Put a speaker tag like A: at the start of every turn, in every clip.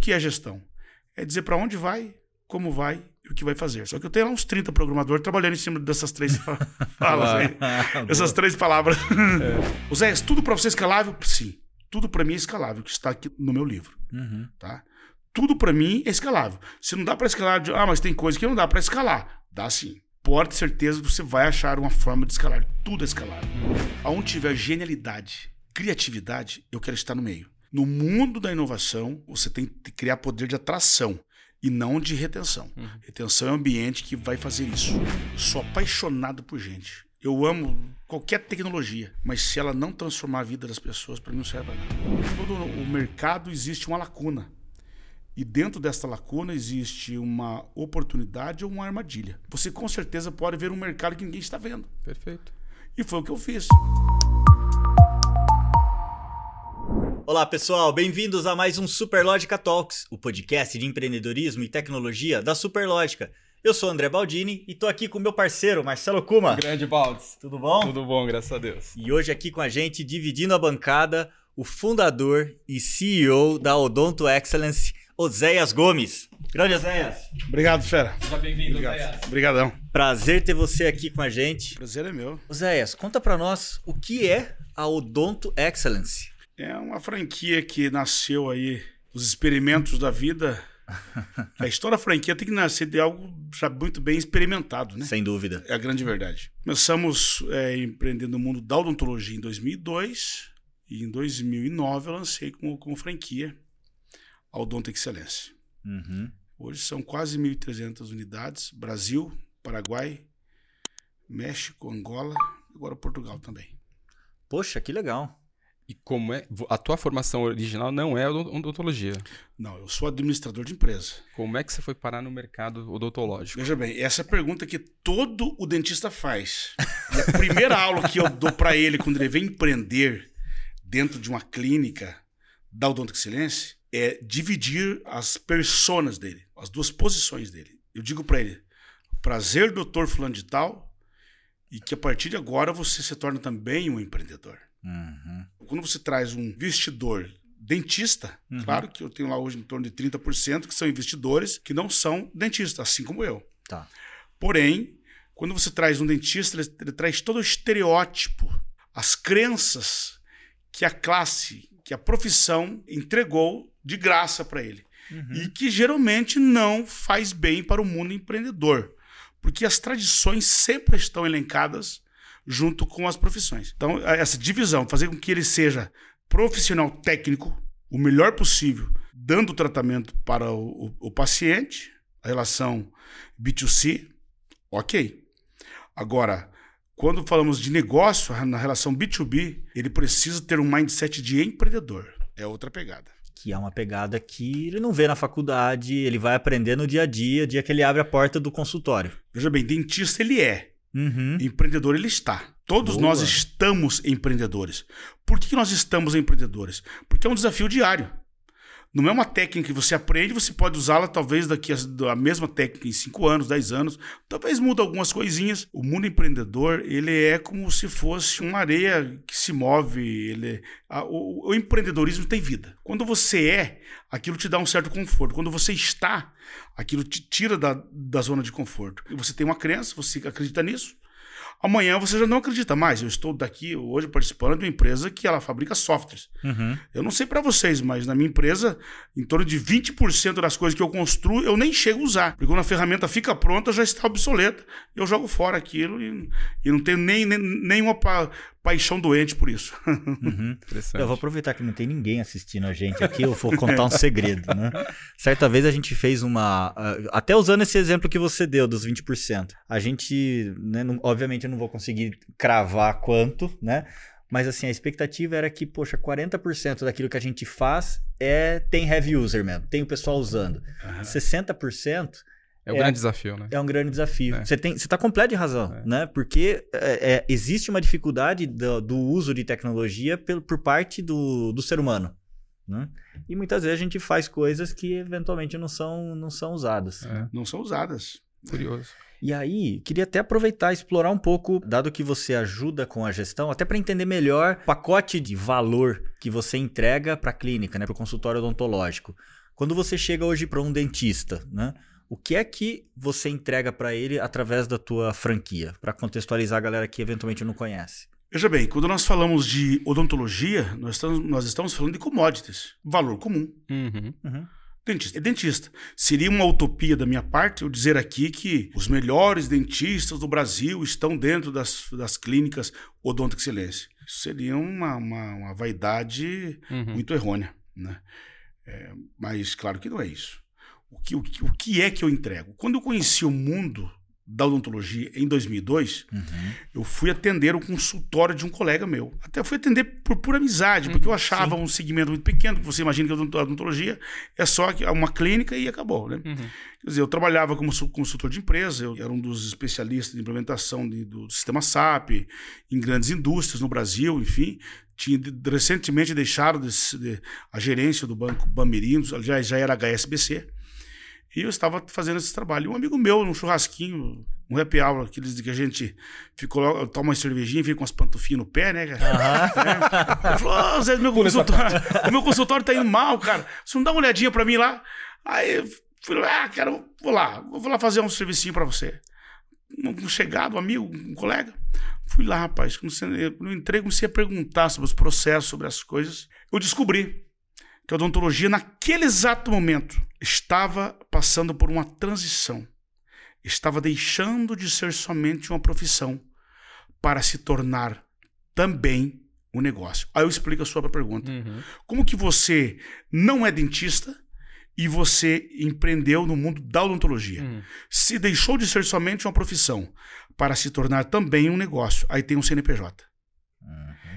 A: que é gestão? É dizer para onde vai, como vai e o que vai fazer. Só que eu tenho lá uns 30 programadores trabalhando em cima dessas três falas aí. Essas três palavras. É. Zé, tudo para você é escalável? Sim. Tudo para mim é escalável, que está aqui no meu livro. Uhum. Tá? Tudo para mim é escalável. Se não dá para escalar, ah, mas tem coisa que não dá para escalar. Dá sim. Pode ter certeza que você vai achar uma forma de escalar. Tudo é escalável. Aonde tiver genialidade, criatividade, eu quero estar no meio. No mundo da inovação, você tem que criar poder de atração e não de retenção. Uhum. Retenção é um ambiente que vai fazer isso. Sou apaixonado por gente. Eu amo qualquer tecnologia, mas se ela não transformar a vida das pessoas, para mim não serve para nada. Todo o mercado existe uma lacuna. E dentro dessa lacuna existe uma oportunidade ou uma armadilha. Você com certeza pode ver um mercado que ninguém está vendo.
B: Perfeito.
A: E foi o que eu fiz.
C: Olá pessoal, bem-vindos a mais um Superlógica Talks, o podcast de empreendedorismo e tecnologia da Superlógica. Eu sou André Baldini e tô aqui com meu parceiro Marcelo Kuma.
B: Grande Baldes.
C: Tudo bom?
B: Tudo bom, graças a Deus.
C: E hoje aqui com a gente, dividindo a bancada, o fundador e CEO da Odonto Excellence, Oséias Gomes. Grande Oséias.
A: Obrigado, fera.
B: Seja bem-vindo, Oséias.
A: Obrigadão.
C: Prazer ter você aqui com a gente.
A: Prazer é meu.
C: Oséias, conta para nós o que é a Odonto Excellence.
A: É uma franquia que nasceu aí, os experimentos da vida. A história da franquia tem que nascer de algo já muito bem experimentado, né?
C: Sem dúvida.
A: É a grande verdade. Começamos é, empreendendo no mundo da odontologia em 2002 e em 2009 eu lancei como, como franquia a Odonto Excelência. Uhum. Hoje são quase 1.300 unidades, Brasil, Paraguai, México, Angola, agora Portugal também.
C: Poxa, que legal.
B: E como é. A tua formação original não é odontologia.
A: Não, eu sou administrador de empresa.
B: Como é que você foi parar no mercado odontológico?
A: Veja bem, essa é a pergunta que todo o dentista faz. E a primeira aula que eu dou para ele quando ele vem empreender dentro de uma clínica da Odonto Excelência é dividir as personas dele, as duas posições dele. Eu digo para ele: prazer, doutor fulano de tal, e que a partir de agora você se torna também um empreendedor. Uhum. Quando você traz um investidor dentista, uhum. claro que eu tenho lá hoje em torno de 30% que são investidores que não são dentistas, assim como eu.
C: Tá.
A: Porém, quando você traz um dentista, ele, ele traz todo o estereótipo, as crenças que a classe, que a profissão entregou de graça para ele. Uhum. E que geralmente não faz bem para o mundo empreendedor. Porque as tradições sempre estão elencadas junto com as profissões. Então, essa divisão, fazer com que ele seja profissional técnico, o melhor possível, dando tratamento para o, o, o paciente, a relação B2C, ok. Agora, quando falamos de negócio, na relação B2B, ele precisa ter um mindset de empreendedor. É outra pegada.
C: Que é uma pegada que ele não vê na faculdade, ele vai aprender no dia a dia, dia que ele abre a porta do consultório.
A: Veja bem, dentista ele é. Uhum. Empreendedor ele está. Todos Boa. nós estamos empreendedores. Por que nós estamos empreendedores? Porque é um desafio diário. Não é uma técnica que você aprende, você pode usá-la talvez daqui a, a, mesma técnica em 5 anos, 10 anos, talvez muda algumas coisinhas. O mundo empreendedor, ele é como se fosse uma areia que se move, ele a, o, o, empreendedorismo tem vida. Quando você é, aquilo te dá um certo conforto. Quando você está, aquilo te tira da, da zona de conforto. E você tem uma crença, você acredita nisso, Amanhã você já não acredita mais. Eu estou daqui hoje participando de uma empresa que ela fabrica softwares. Uhum. Eu não sei para vocês, mas na minha empresa, em torno de 20% das coisas que eu construo, eu nem chego a usar. Porque quando a ferramenta fica pronta, já está obsoleta. Eu jogo fora aquilo e, e não tenho nem, nem nenhuma paixão doente por isso.
C: Uhum. Eu vou aproveitar que não tem ninguém assistindo a gente aqui, eu vou contar um segredo, né? Certa vez a gente fez uma. Até usando esse exemplo que você deu dos 20%. A gente, né, não, obviamente, eu não vou conseguir cravar quanto, né? Mas assim, a expectativa era que, poxa, 40% daquilo que a gente faz é tem heavy user mesmo, tem o pessoal usando. Uhum. 60%
B: é um é, grande desafio, né?
C: É um grande desafio. É. Você tem, você está completo de razão, é. né? Porque é, é, existe uma dificuldade do, do, uso de tecnologia por, por parte do, do ser humano. Né? E muitas vezes a gente faz coisas que eventualmente não são, não são usadas.
A: É. Não são usadas.
B: Curioso.
C: E aí, queria até aproveitar e explorar um pouco, dado que você ajuda com a gestão, até para entender melhor o pacote de valor que você entrega para a clínica, né, para o consultório odontológico. Quando você chega hoje para um dentista, né? O que é que você entrega para ele através da tua franquia, para contextualizar a galera que eventualmente não conhece?
A: Veja bem, quando nós falamos de odontologia, nós estamos, nós estamos falando de commodities, valor comum.
B: Uhum.
A: Uhum. Dentista é dentista. Seria uma utopia da minha parte eu dizer aqui que os melhores dentistas do Brasil estão dentro das, das clínicas Odonto Excelência. Isso seria uma, uma, uma vaidade uhum. muito errônea. Né? É, mas claro que não é isso. O que, o, o que é que eu entrego? Quando eu conheci o mundo da odontologia em 2002, uhum. eu fui atender o consultório de um colega meu. Até fui atender por pura amizade, porque eu uhum, achava sim. um segmento muito pequeno, que você imagina que a odontologia é só uma clínica e acabou, né? Uhum. Quer dizer, eu trabalhava como consultor de empresa, eu era um dos especialistas de implementação de, do sistema SAP em grandes indústrias no Brasil, enfim. Tinha recentemente deixado de, de, a gerência do Banco Bamerinos, aliás, já era HSBC. E eu estava fazendo esse trabalho. E um amigo meu, num churrasquinho, um happy hour, aqueles que a gente ficou, toma uma cervejinha, fica com as pantufinhas no pé, né, cara? Uhum. É. Ele falou, oh, Zé, meu consultório, o meu consultório tá indo mal, cara. Você não dá uma olhadinha pra mim lá? Aí fui lá, ah, cara, vou lá, vou lá fazer um servicinho pra você. Um chegado, um amigo, um colega. Fui lá, rapaz. Quando eu entrei, comecei a perguntar sobre os processos, sobre as coisas. Eu descobri que a odontologia, naquele exato momento, estava passando por uma transição. Estava deixando de ser somente uma profissão para se tornar também um negócio. Aí eu explico a sua pergunta. Uhum. Como que você não é dentista e você empreendeu no mundo da odontologia? Uhum. Se deixou de ser somente uma profissão para se tornar também um negócio, aí tem um CNPJ.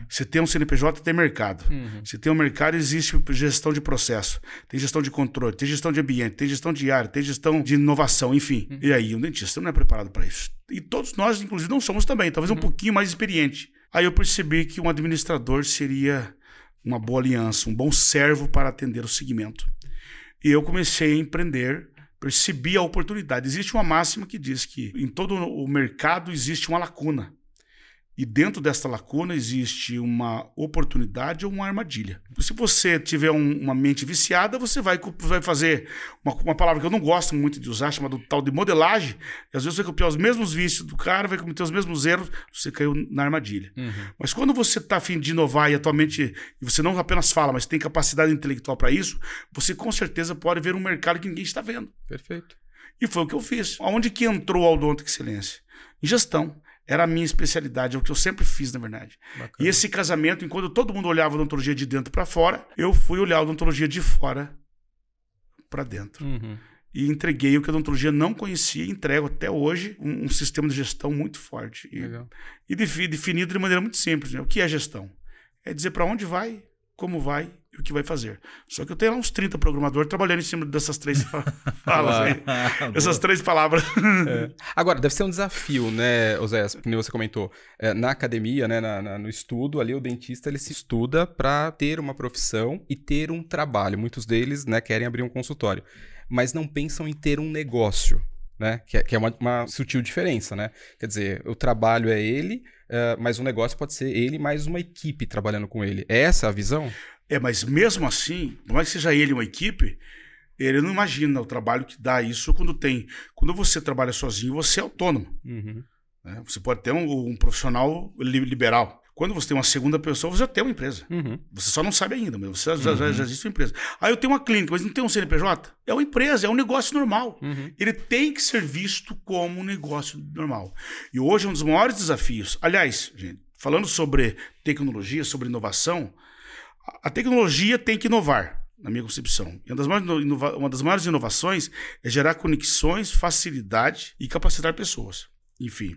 A: Você tem um CNPJ, tem mercado. Uhum. Você tem um mercado, existe gestão de processo, tem gestão de controle, tem gestão de ambiente, tem gestão de área, tem gestão de inovação, enfim. Uhum. E aí, um dentista não é preparado para isso. E todos nós, inclusive, não somos também, talvez uhum. um pouquinho mais experiente. Aí eu percebi que um administrador seria uma boa aliança, um bom servo para atender o segmento. E eu comecei a empreender percebi a oportunidade. Existe uma máxima que diz que em todo o mercado existe uma lacuna. E dentro dessa lacuna existe uma oportunidade ou uma armadilha. Se você tiver um, uma mente viciada, você vai, vai fazer uma, uma, palavra que eu não gosto muito de usar, chamada tal de modelagem. E às vezes você vai copiar os mesmos vícios do cara, vai cometer os mesmos erros, você caiu na armadilha. Uhum. Mas quando você está afim de inovar e atualmente e você não apenas fala, mas tem capacidade intelectual para isso, você com certeza pode ver um mercado que ninguém está vendo.
B: Perfeito.
A: E foi o que eu fiz. Aonde que entrou o Odonto Excelência? Em gestão. Era a minha especialidade, é o que eu sempre fiz, na verdade. Bacana. E esse casamento, enquanto todo mundo olhava a odontologia de dentro para fora, eu fui olhar a odontologia de fora para dentro. Uhum. E entreguei o que a odontologia não conhecia, e entrego até hoje um, um sistema de gestão muito forte. E, e definido de maneira muito simples. Né? O que é gestão? É dizer para onde vai, como vai e o que vai fazer. Só que eu tenho lá uns 30 programadores trabalhando em cima dessas três falas aí. essas três palavras.
B: É. Agora, deve ser um desafio, né, Oséias, como você comentou. É, na academia, né, na, na, no estudo, ali o dentista ele se estuda para ter uma profissão e ter um trabalho. Muitos deles né, querem abrir um consultório, mas não pensam em ter um negócio. Né? Que é, que é uma, uma, sutil diferença, né? Quer dizer, o trabalho é ele, uh, mas o negócio pode ser ele mais uma equipe trabalhando com ele. É essa a visão?
A: É, mas mesmo assim, por mais que seja ele uma equipe, ele não imagina o trabalho que dá isso quando tem. Quando você trabalha sozinho, você é autônomo. Uhum. Né? Você pode ter um, um, profissional liberal. Quando você tem uma segunda pessoa, você já tem uma empresa. Uhum. Você só não sabe ainda, mas você já, uhum. já, já, existe uma empresa. Aí eu tenho uma clínica, mas não tem um CNPJ? É uma empresa, é um negócio normal. Uhum. Ele tem que ser visto como um negócio normal. E hoje é um dos maiores desafios. Aliás, gente, falando sobre tecnologia, sobre inovação, a tecnologia tem que inovar, na minha concepção. E uma das, maiores, uma das maiores inovações é gerar conexões, facilidade e capacitar pessoas. Enfim.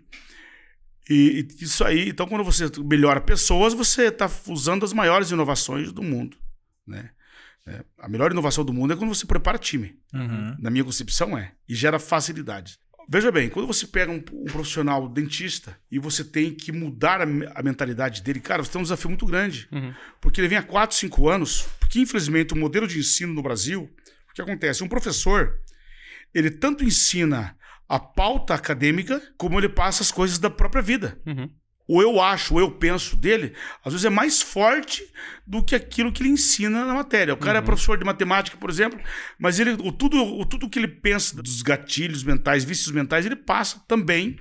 A: E, e isso aí, então, quando você melhora pessoas, você está usando as maiores inovações do mundo. Né? É, a melhor inovação do mundo é quando você prepara time. Uhum. Na minha concepção é. E gera facilidade. Veja bem, quando você pega um, um, profissional dentista e você tem que mudar a, a, mentalidade dele, cara, você tem um desafio muito grande. Uhum. Porque ele vem há 4, 5 anos, porque infelizmente o modelo de ensino no Brasil, o que acontece? Um professor, ele tanto ensina a pauta acadêmica, como ele passa as coisas da própria vida. Uhum. o eu acho, o eu penso dele, às vezes é mais forte do que aquilo que ele ensina na matéria. O cara é uhum. é professor de matemática, por exemplo, mas ele, o, tudo, o, tudo que ele pensa dos gatilhos mentais, vícios mentais, ele passa também,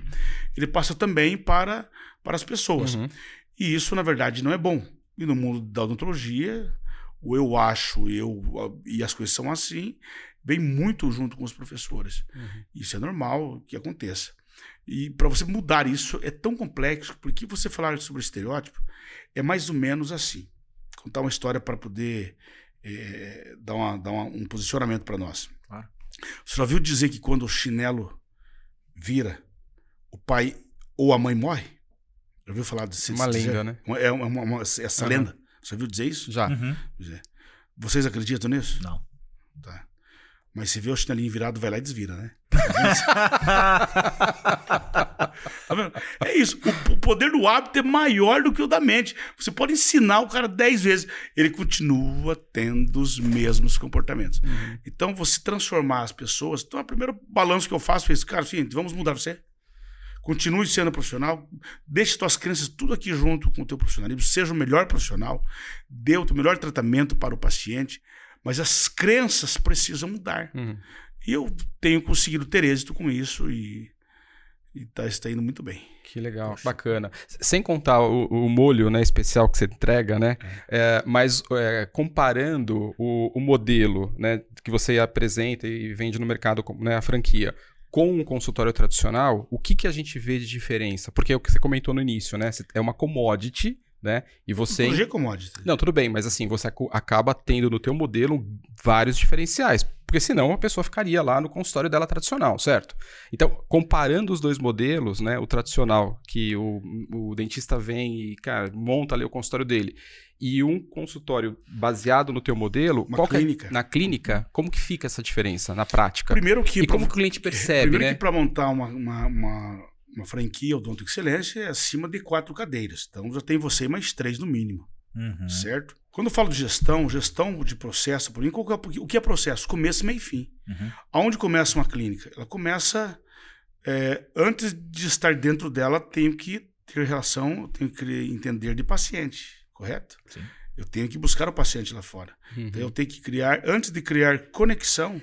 A: ele passa também para, para as pessoas. Uhum. E isso, na verdade, não é bom. E no mundo da odontologia, o eu acho eu, e as coisas são assim, vem muito junto com os professores. Uhum. Isso é normal que aconteça. E para você mudar isso é tão complexo, porque você falar sobre estereótipo é mais ou menos assim. Contar uma história para poder é, dar, uma, dar uma, um posicionamento para nós. Claro. Você já viu dizer que quando o chinelo vira, o pai ou a mãe morre? Já ouviu falar desse
B: Uma lenda, né?
A: É uma, uma, uma essa uhum. lenda. Você viu dizer isso?
B: Já. Uhum.
A: Vocês acreditam nisso?
C: Não.
A: Tá. Mas se vê o chinelinho virado, vai lá e desvira, né? tá é isso. O poder do hábito é maior do que o da mente. Você pode ensinar o cara dez vezes, ele continua tendo os mesmos comportamentos. Uhum. Então, você transformar as pessoas. Então, o primeiro balanço que eu faço é esse, cara, assim, vamos mudar você. Continue sendo profissional, deixe suas crenças tudo aqui junto com o teu profissionalismo, seja o melhor profissional, dê o melhor tratamento para o paciente, mas as crenças precisam mudar. Uhum. E eu tenho conseguido ter êxito com isso e está está indo muito bem.
B: Que legal, Poxa. bacana. Sem contar o, o, molho né, especial que você entrega, né? É. É, mas é, comparando o, o, modelo né, que você apresenta e vende no mercado, né, a franquia, com um consultório tradicional, o que, que a gente vê de diferença? Porque é o que você comentou no início, né? É uma commodity né? E você.
A: G commodity.
B: Não, tudo bem, mas assim, você acaba tendo no teu modelo vários diferenciais. Porque senão a pessoa ficaria lá no consultório dela tradicional, certo? Então, comparando os dois modelos, né? O tradicional, que o, o dentista vem e, cara, monta ali o consultório dele, e um consultório baseado no teu modelo,
A: Uma é clínica.
B: É, na clínica, como que fica essa diferença na prática?
A: Primeiro que...
B: E como o cliente percebe,
A: primeiro
B: né?
A: que para montar uma, uma, uma uma franquia Odonto Excelência é acima de quatro cadeiras. Então já tem você mais três no mínimo. Uhum. Certo? Quando eu falo de gestão, gestão de processo, por mim, é, o que é processo? Começo, meio e fim. Uhum. Aonde começa uma clínica? Ela começa. É, antes de estar dentro dela, tenho que ter relação, tenho que entender de paciente, correto? Sim. Eu tenho que buscar o paciente lá fora. Uhum. Então eu tenho que criar, antes de criar conexão,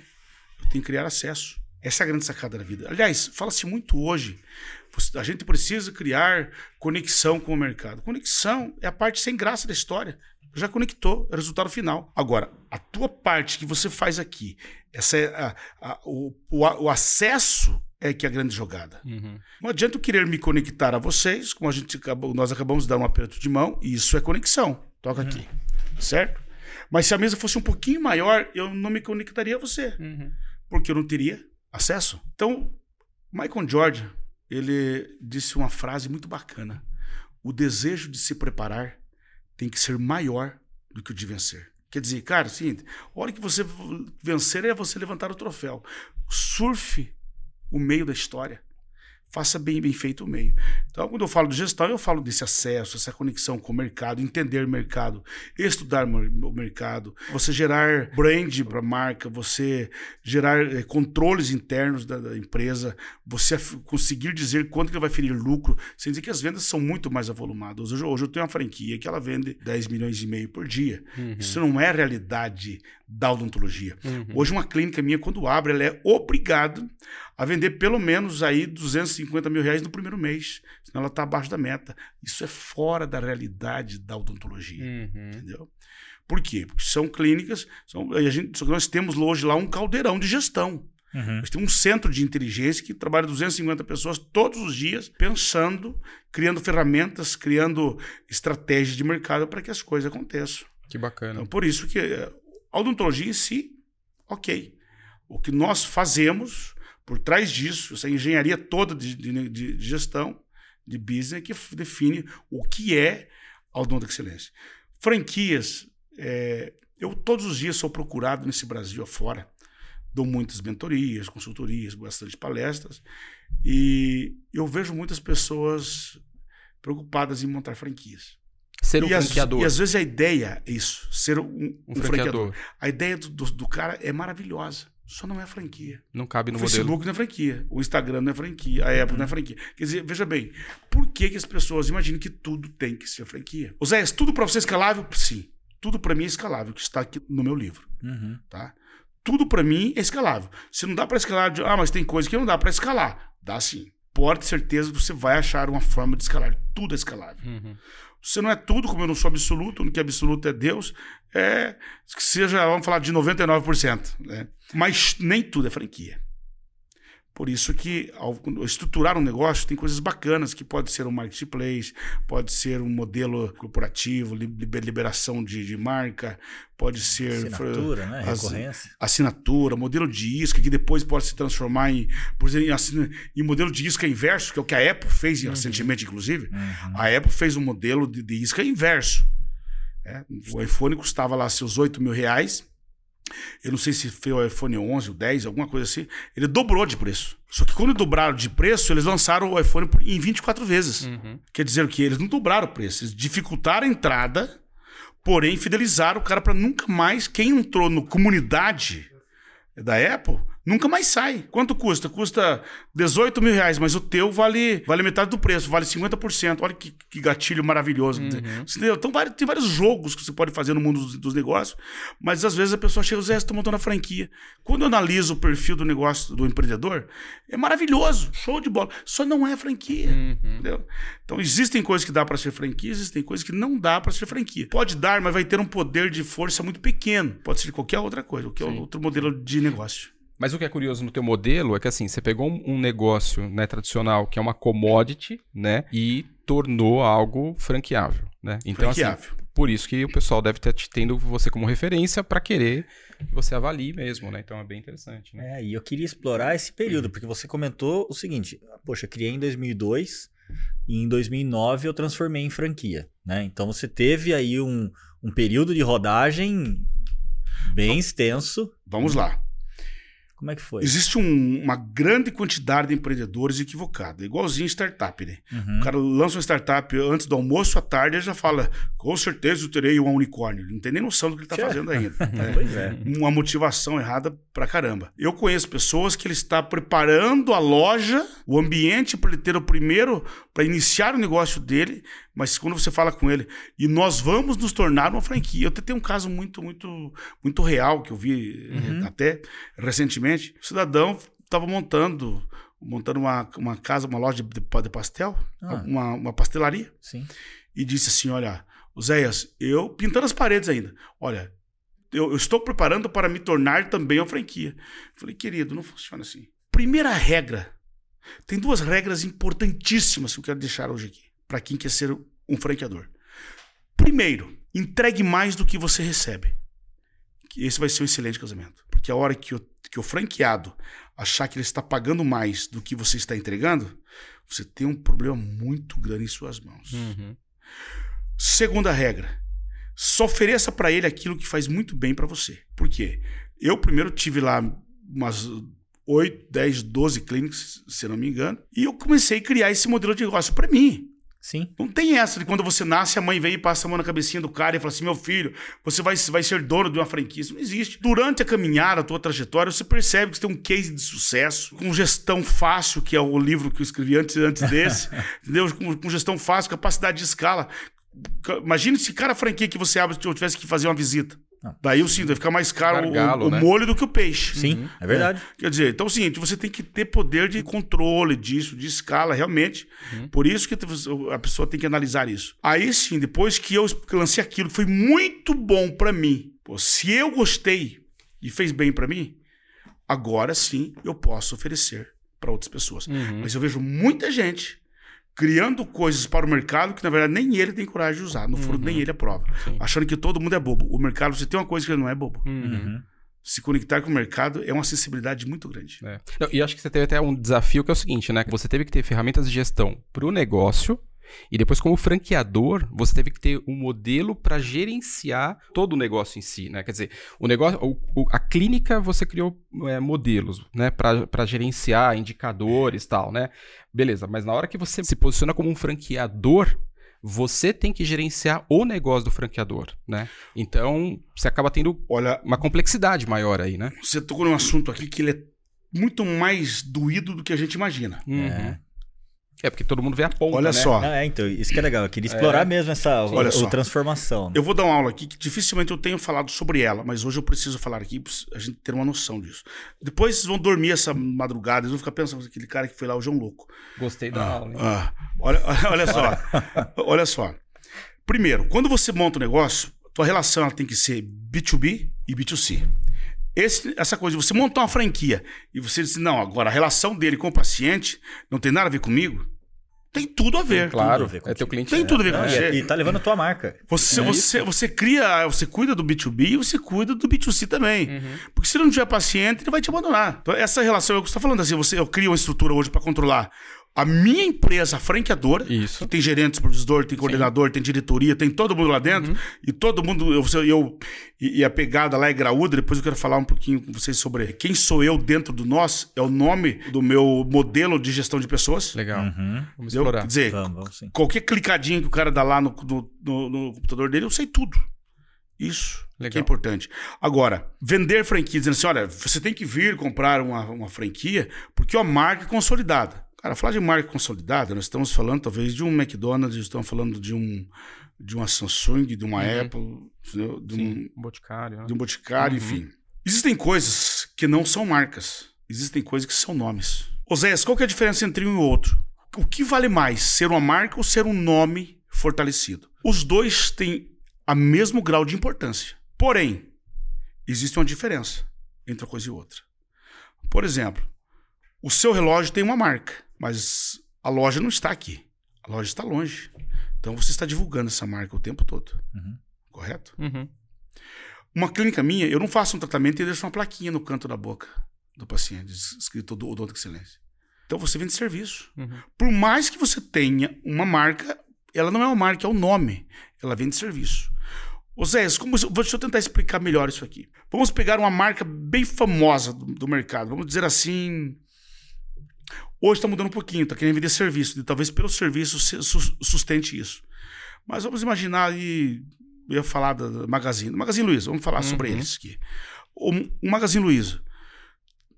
A: eu tenho que criar acesso. Essa é a grande sacada da vida. Aliás, fala-se muito hoje a gente precisa criar conexão com o mercado. Conexão é a parte sem graça da história. Já conectou, é o resultado final. Agora, a tua parte que você faz aqui, essa é a, a, o, o, o, acesso é que é a grande jogada. Uhum. Não adianta eu querer me conectar a vocês, como a gente acabou, nós acabamos de dar um aperto de mão, e isso é conexão. Toca uhum. aqui. Certo? Mas se a mesa fosse um pouquinho maior, eu não me conectaria a você. Uhum. Porque eu não teria acesso. Então, Michael Jordan, ele disse uma frase muito bacana. O desejo de se preparar tem que ser maior do que o de vencer. Quer dizer, cara, assim, a hora que você vencer é você levantar o troféu. Surfe o meio da história faça bem, bem feito o meio. Então, quando eu falo de gestão, eu falo desse acesso, essa conexão com o mercado, entender o mercado, estudar o mercado, você gerar brand para a marca, você gerar é, controles internos da, da, empresa, você conseguir dizer quanto que vai ferir lucro, sem dizer que as vendas são muito mais avolumadas. Hoje, hoje eu tenho uma franquia que ela vende 10 milhões e meio por dia. Uhum. Isso não é realidade da odontologia. Uhum. Hoje uma clínica minha, quando abre, ela é obrigada a vender pelo menos aí 250 mil reais no primeiro mês, senão ela está abaixo da meta. Isso é fora da realidade da odontologia, uhum. entendeu? Por quê? Porque são clínicas, são, a gente, nós temos hoje lá um caldeirão de gestão. Uhum. Nós temos um centro de inteligência que trabalha 250 pessoas todos os dias pensando, criando ferramentas, criando estratégias de mercado para que as coisas aconteçam.
B: Que bacana.
A: Então, por isso que a odontologia em si, ok. O que nós fazemos por trás disso, essa engenharia toda de, de, de gestão, de business, que define o que é a odonto excelência. Franquias, é, eu todos os dias sou procurado nesse Brasil afora, dou muitas mentorias, consultorias, bastante palestras, e eu vejo muitas pessoas preocupadas em montar franquias.
B: ser um
A: e
B: franqueador.
A: As, e às vezes a ideia é isso, ser um, um, um franqueador. franqueador. A ideia do, do, do, cara é maravilhosa. Só não é franquia.
B: Não cabe no
A: o
B: modelo.
A: O Facebook não é franquia. O Instagram não é franquia. A Apple não é franquia. Quer dizer, veja bem, por que, que as pessoas imaginam que tudo tem que ser franquia? Zé, tudo para você é escalável? Sim. Tudo para mim é escalável, que está aqui no meu livro. Uhum. Tá? Tudo para mim é escalável. Se não dá para escalar, ah, mas tem coisa que não dá para escalar. Dá sim. Pode certeza que você vai achar uma forma de escalar. Tudo é escalável. Uhum. Você não é tudo, como eu não sou absoluto, o que é absoluto é Deus, é que seja, vamos falar de 99%. Né? Mas nem tudo é franquia. Por isso que, ao estruturar um negócio, tem coisas bacanas, que pode ser um marketplace, pode ser um modelo corporativo, liberação de, de marca, pode ser...
C: Assinatura, né? Recorrência.
A: Assinatura, modelo de isca, que depois pode se transformar em, por exemplo, em, em modelo de isca inverso, que é o que a Apple fez uhum. recentemente, inclusive. Uhum. A Apple fez um modelo de, de isca inverso. É, o iPhone custava lá seus 8 mil reais, eu não sei se foi o iPhone 11, o 10, alguma coisa assim. Ele dobrou de preço. Só que quando dobraram de preço, eles lançaram o iPhone em 24 vezes. Uhum. Quer dizer que? Eles não dobraram o preço. Eles dificultaram a entrada, porém fidelizaram o cara para nunca mais. Quem entrou no comunidade da Apple nunca mais sai. Quanto custa? Custa 18 mil reais, mas o teu vale, vale metade do preço, vale 50%. Olha que, que gatilho maravilhoso. Uhum. Entendeu? Então tem vários jogos que você pode fazer no mundo dos, dos negócios, mas às vezes a pessoa chega, Zé, você está montando a franquia. Quando eu analiso o perfil do negócio do empreendedor, é maravilhoso, show de bola. Só não é franquia. Uhum. Entendeu? Então existem coisas que dá para ser franquia, existem coisas que não dá para ser franquia. Pode dar, mas vai ter um poder de força muito pequeno. Pode ser qualquer outra coisa, qualquer Sim. outro modelo de negócio.
B: Mas o que é curioso no teu modelo é que assim, você pegou um negócio né, tradicional que é uma commodity, né? E tornou algo franqueável, né? Então, assim, franqueável. Assim, por isso que o pessoal deve estar tendo você como referência para querer que você avalie mesmo, né? Então é bem interessante. Né?
C: É, e eu queria explorar esse período, porque você comentou o seguinte: poxa, criei em 2002 e em 2009 eu transformei em franquia, né? Então você teve aí um, um período de rodagem bem extenso.
A: Vamos lá.
C: Como é que foi?
A: Existe um, uma grande quantidade de empreendedores equivocados, igualzinho startup, né? Uhum. O cara lança uma startup antes do almoço, à tarde, ele já fala, com certeza eu terei um unicórnio. Ele não tem nem noção do que ele está fazendo ainda.
C: Né? pois é.
A: Uma motivação errada pra caramba. Eu conheço pessoas que ele está preparando a loja, o ambiente para ele ter o primeiro, para iniciar o negócio dele, mas quando você fala com ele, e nós vamos nos tornar uma franquia. Eu até tenho um caso muito, muito, muito real que eu vi uhum. até recentemente. O cidadão estava montando montando uma, uma casa, uma loja de, de pastel, ah. uma, uma pastelaria.
C: Sim.
A: E disse assim: Olha, Zéias, eu pintando as paredes ainda. Olha, eu, eu, estou preparando para me tornar também uma franquia. Eu falei, querido, não funciona assim. Primeira regra. Tem duas regras importantíssimas que eu quero deixar hoje aqui para quem quer ser um franqueador. Primeiro, entregue mais do que você recebe. Esse vai ser um excelente casamento. Porque a hora que o, que o franqueado achar que ele está pagando mais do que você está entregando, você tem um problema muito grande em suas mãos. Uhum. Segunda regra, só ofereça para ele aquilo que faz muito bem para você. Por quê? Eu primeiro tive lá umas 8, 10, 12 clínicas, se não me engano, e eu comecei a criar esse modelo de negócio para mim.
C: Sim.
A: Não tem essa de quando você nasce, a mãe vem e passa a mão na cabecinha do cara e fala assim: meu filho, você vai, vai ser dono de uma franquia. Isso não existe. Durante a caminhada, a tua trajetória, você percebe que você tem um case de sucesso, com gestão fácil, que é o livro que eu escrevi antes, antes desse, entendeu? Com, com gestão fácil, capacidade de escala. Imagina se cada franquia que você abre eu tivesse que fazer uma visita. Não. Daí eu sinto, vai ficar mais caro Gargalo, o, o né? molho do que o peixe.
C: Sim, uhum. é verdade.
A: É. Quer dizer, então é o seguinte, você tem que ter poder de controle disso, de escala, realmente. Uhum. Por isso que a pessoa tem que analisar isso. Aí sim, depois que eu lancei aquilo, foi muito bom para mim. Pô, se eu gostei e fez bem para mim, agora sim eu posso oferecer para outras pessoas. Uhum. Mas eu vejo muita gente criando coisas para o mercado que na verdade nem ele tem coragem de usar. No fundo, uhum. nem ele aprova. Sim. Achando que todo mundo é bobo. O mercado, você tem uma coisa que ele não é bobo. Uhum. uhum. Se conectar com o mercado é uma sensibilidade muito grande.
B: É. Não, e acho que você teve até um desafio que é o seguinte, né? Você teve que ter ferramentas de gestão para o negócio e depois, como franqueador, você teve que ter um modelo para gerenciar todo o negócio em si, né? Quer dizer, o negócio, o, o, a clínica você criou é, modelos, né? Para gerenciar indicadores e tal, né? Beleza, mas na hora que você se posiciona como um franqueador, você tem que gerenciar o negócio do franqueador, né? Então, você acaba tendo Olha, uma complexidade maior aí, né?
A: Você tocou num assunto aqui que ele é muito mais doído do que a gente imagina.
B: Uhum. É. É porque todo mundo vê a ponta,
A: Olha
B: né?
A: só.
C: Não, é, então, isso que é legal. Eu queria explorar é. mesmo essa Olha o, transformação.
A: Né? Eu vou dar uma aula aqui que dificilmente eu tenho falado sobre ela, mas hoje eu preciso falar aqui pra a gente ter uma noção disso. Depois vocês vão dormir essa madrugada, eles vão ficar pensando aquele cara que foi lá, o João Louco.
B: Gostei da ah, aula. Hein?
A: Ah, olha, olha só. olha só. Primeiro, quando você monta um negócio, tua relação ela tem que ser B2B e B2C. Esse, essa coisa de você montar uma franquia e você dizer, não, agora a relação dele com o paciente não tem nada a ver comigo, tem tudo a ver.
B: Tem, claro,
A: a ver
B: é teu cliente.
A: Tem tudo a ver com
C: você. E tá levando a tua marca.
A: Você, é você, você cria, você cuida do B2B e você cuida do B2C também. Uhum. Porque se não tiver paciente, ele vai te abandonar. Então, essa relação é o que você está falando assim, você, eu crio uma estrutura hoje para controlar a minha empresa franqueadora,
B: Isso.
A: que tem gerente, supervisor, tem coordenador, Sim. tem diretoria, tem todo mundo lá dentro, uhum. e todo mundo, eu, eu e, e, a pegada lá é graúda, depois eu quero falar um pouquinho com vocês sobre quem sou eu dentro do nós, é o nome do meu modelo de gestão de pessoas.
B: Legal.
A: Uhum. Vamos explorar. Quer dizer, vamos, vamos, qualquer clicadinho que o cara dá lá no, no, no, no computador dele, eu sei tudo. Isso Legal. que é importante. Agora, vender franquia, dizendo assim, olha, você tem que vir comprar uma, uma franquia porque a marca é consolidada. Cara, falar de marca consolidada, nós estamos falando talvez de um McDonald's, estamos falando de um de uma Samsung, de uma uhum. Apple, de
B: Sim, um Boticário, né?
A: de um Boticário, uhum. enfim. Existem coisas que não são marcas, existem coisas que são nomes. Oséias, qual que é a diferença entre um e outro? O que vale mais, ser uma marca ou ser um nome fortalecido? Os dois têm a mesmo grau de importância. Porém, existe uma diferença entre uma coisa e outra. Por exemplo, o seu relógio tem uma marca. Mas a loja não está aqui. A loja está longe. Então você está divulgando essa marca o tempo todo. Uhum. Correto?
B: Uhum.
A: Uma clínica minha, eu não faço um tratamento e deixo uma plaquinha no canto da boca do paciente, escrito odonto excelência. Então você vende serviço. Uhum. Por mais que você tenha uma marca, ela não é uma marca, é o um nome. Ela vende serviço. Ô Zé, como, deixa eu tentar explicar melhor isso aqui. Vamos pegar uma marca bem famosa do, do mercado. Vamos dizer assim, Hoje está mudando um pouquinho, está querendo vender serviço, e talvez pelo serviço sustente isso. Mas vamos imaginar aí, eu ia falar da Magazine, Magazine Luiza, vamos falar uhum. sobre eles aqui. O, o Magazine Luiza.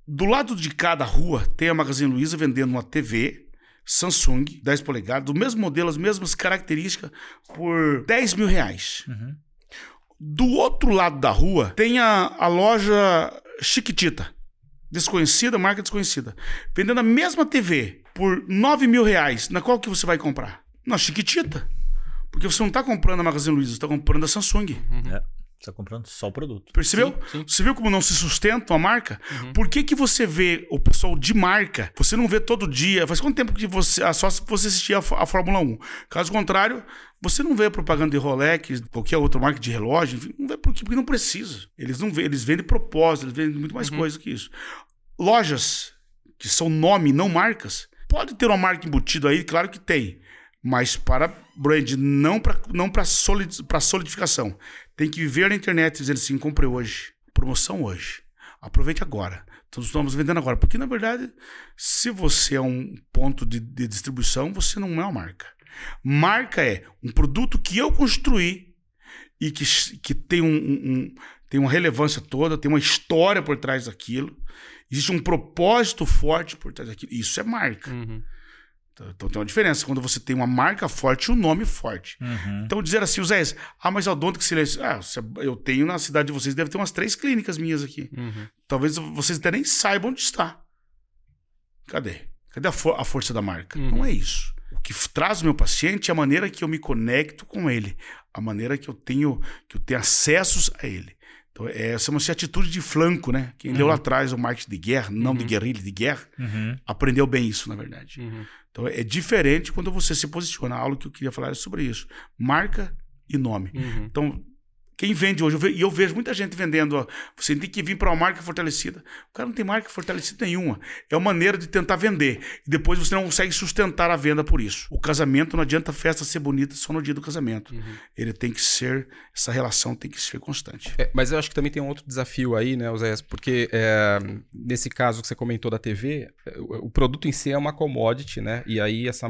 A: Do lado de cada rua tem a Magazine Luiza vendendo uma TV Samsung 10 polegadas, do mesmo modelo, as mesmas características, por 10 mil reais. Uhum. Do outro lado da rua tem a, a loja Chiquitita desconhecida, marca desconhecida, vendendo a mesma TV por 9 mil reais, na qual que você vai comprar? Na Chiquitita. Porque você não está comprando a Magazine Luiza, você está comprando a Samsung.
C: Uhum. É. Você está comprando só o produto.
A: Percebeu? Sim, sim. Você viu como não se sustenta uma marca? Uhum. Por que, que você vê o pessoal de marca? Você não vê todo dia. Faz quanto tempo que você. Ah, só se você assistir a, a Fórmula 1. Caso contrário, você não vê propaganda de Rolex, qualquer outra marca de relógio, enfim, não vê por quê? Porque não precisa. Eles não vendem, eles vendem propósito, eles vendem muito mais uhum. coisa que isso. Lojas que são nome, não marcas, pode ter uma marca embutida aí, claro que tem, mas para brand, não para não para solid, solidificação. Tem que viver na internet dizendo assim, compre hoje, promoção hoje. Aproveite agora. Então, estamos vendendo agora. Porque, na verdade, se você é um ponto de, de distribuição, você não é uma marca. Marca é um produto que eu construí e que, que tem, um, um, tem uma relevância toda, tem uma história por trás daquilo Existe um propósito forte por trás daquilo. Isso é marca. Uhum. Então, então, tem uma diferença quando você tem uma marca forte e um nome forte. Uhum. Então dizer assim, o Zé, ah, mas Odonto que silêncio. Ah, eu tenho na cidade de vocês, deve ter umas três clínicas minhas aqui. Uhum. Talvez vocês até nem saibam onde está. Cadê? Cadê a, for a força da marca? Uhum. Não é isso. O que traz o meu paciente é a maneira que eu me conecto com ele, a maneira que eu tenho, que eu tenho acessos a ele. Então, é, chama-se atitude de flanco, né? Quem uhum. leu lá atrás o marketing de guerra, não uhum. de guerrilha, de guerra, uhum. aprendeu bem isso, na verdade. Uhum. Então, é diferente quando você se posiciona. A aula que eu queria falar é sobre isso. Marca e nome. Uhum. Então, Quem vende hoje, e eu, vejo muita gente vendendo, ó, você tem que vir para uma marca fortalecida. O cara não tem marca fortalecida nenhuma. É uma maneira de tentar vender. E depois você não consegue sustentar a venda por isso. O casamento não adianta a festa ser bonita só no dia do casamento. Uhum. Ele tem que ser, essa relação tem que ser constante.
B: É, mas eu acho que também tem um outro desafio aí, né, Oséias? Porque é, nesse caso que você comentou da TV, o, o produto em si é uma commodity, né? E aí essa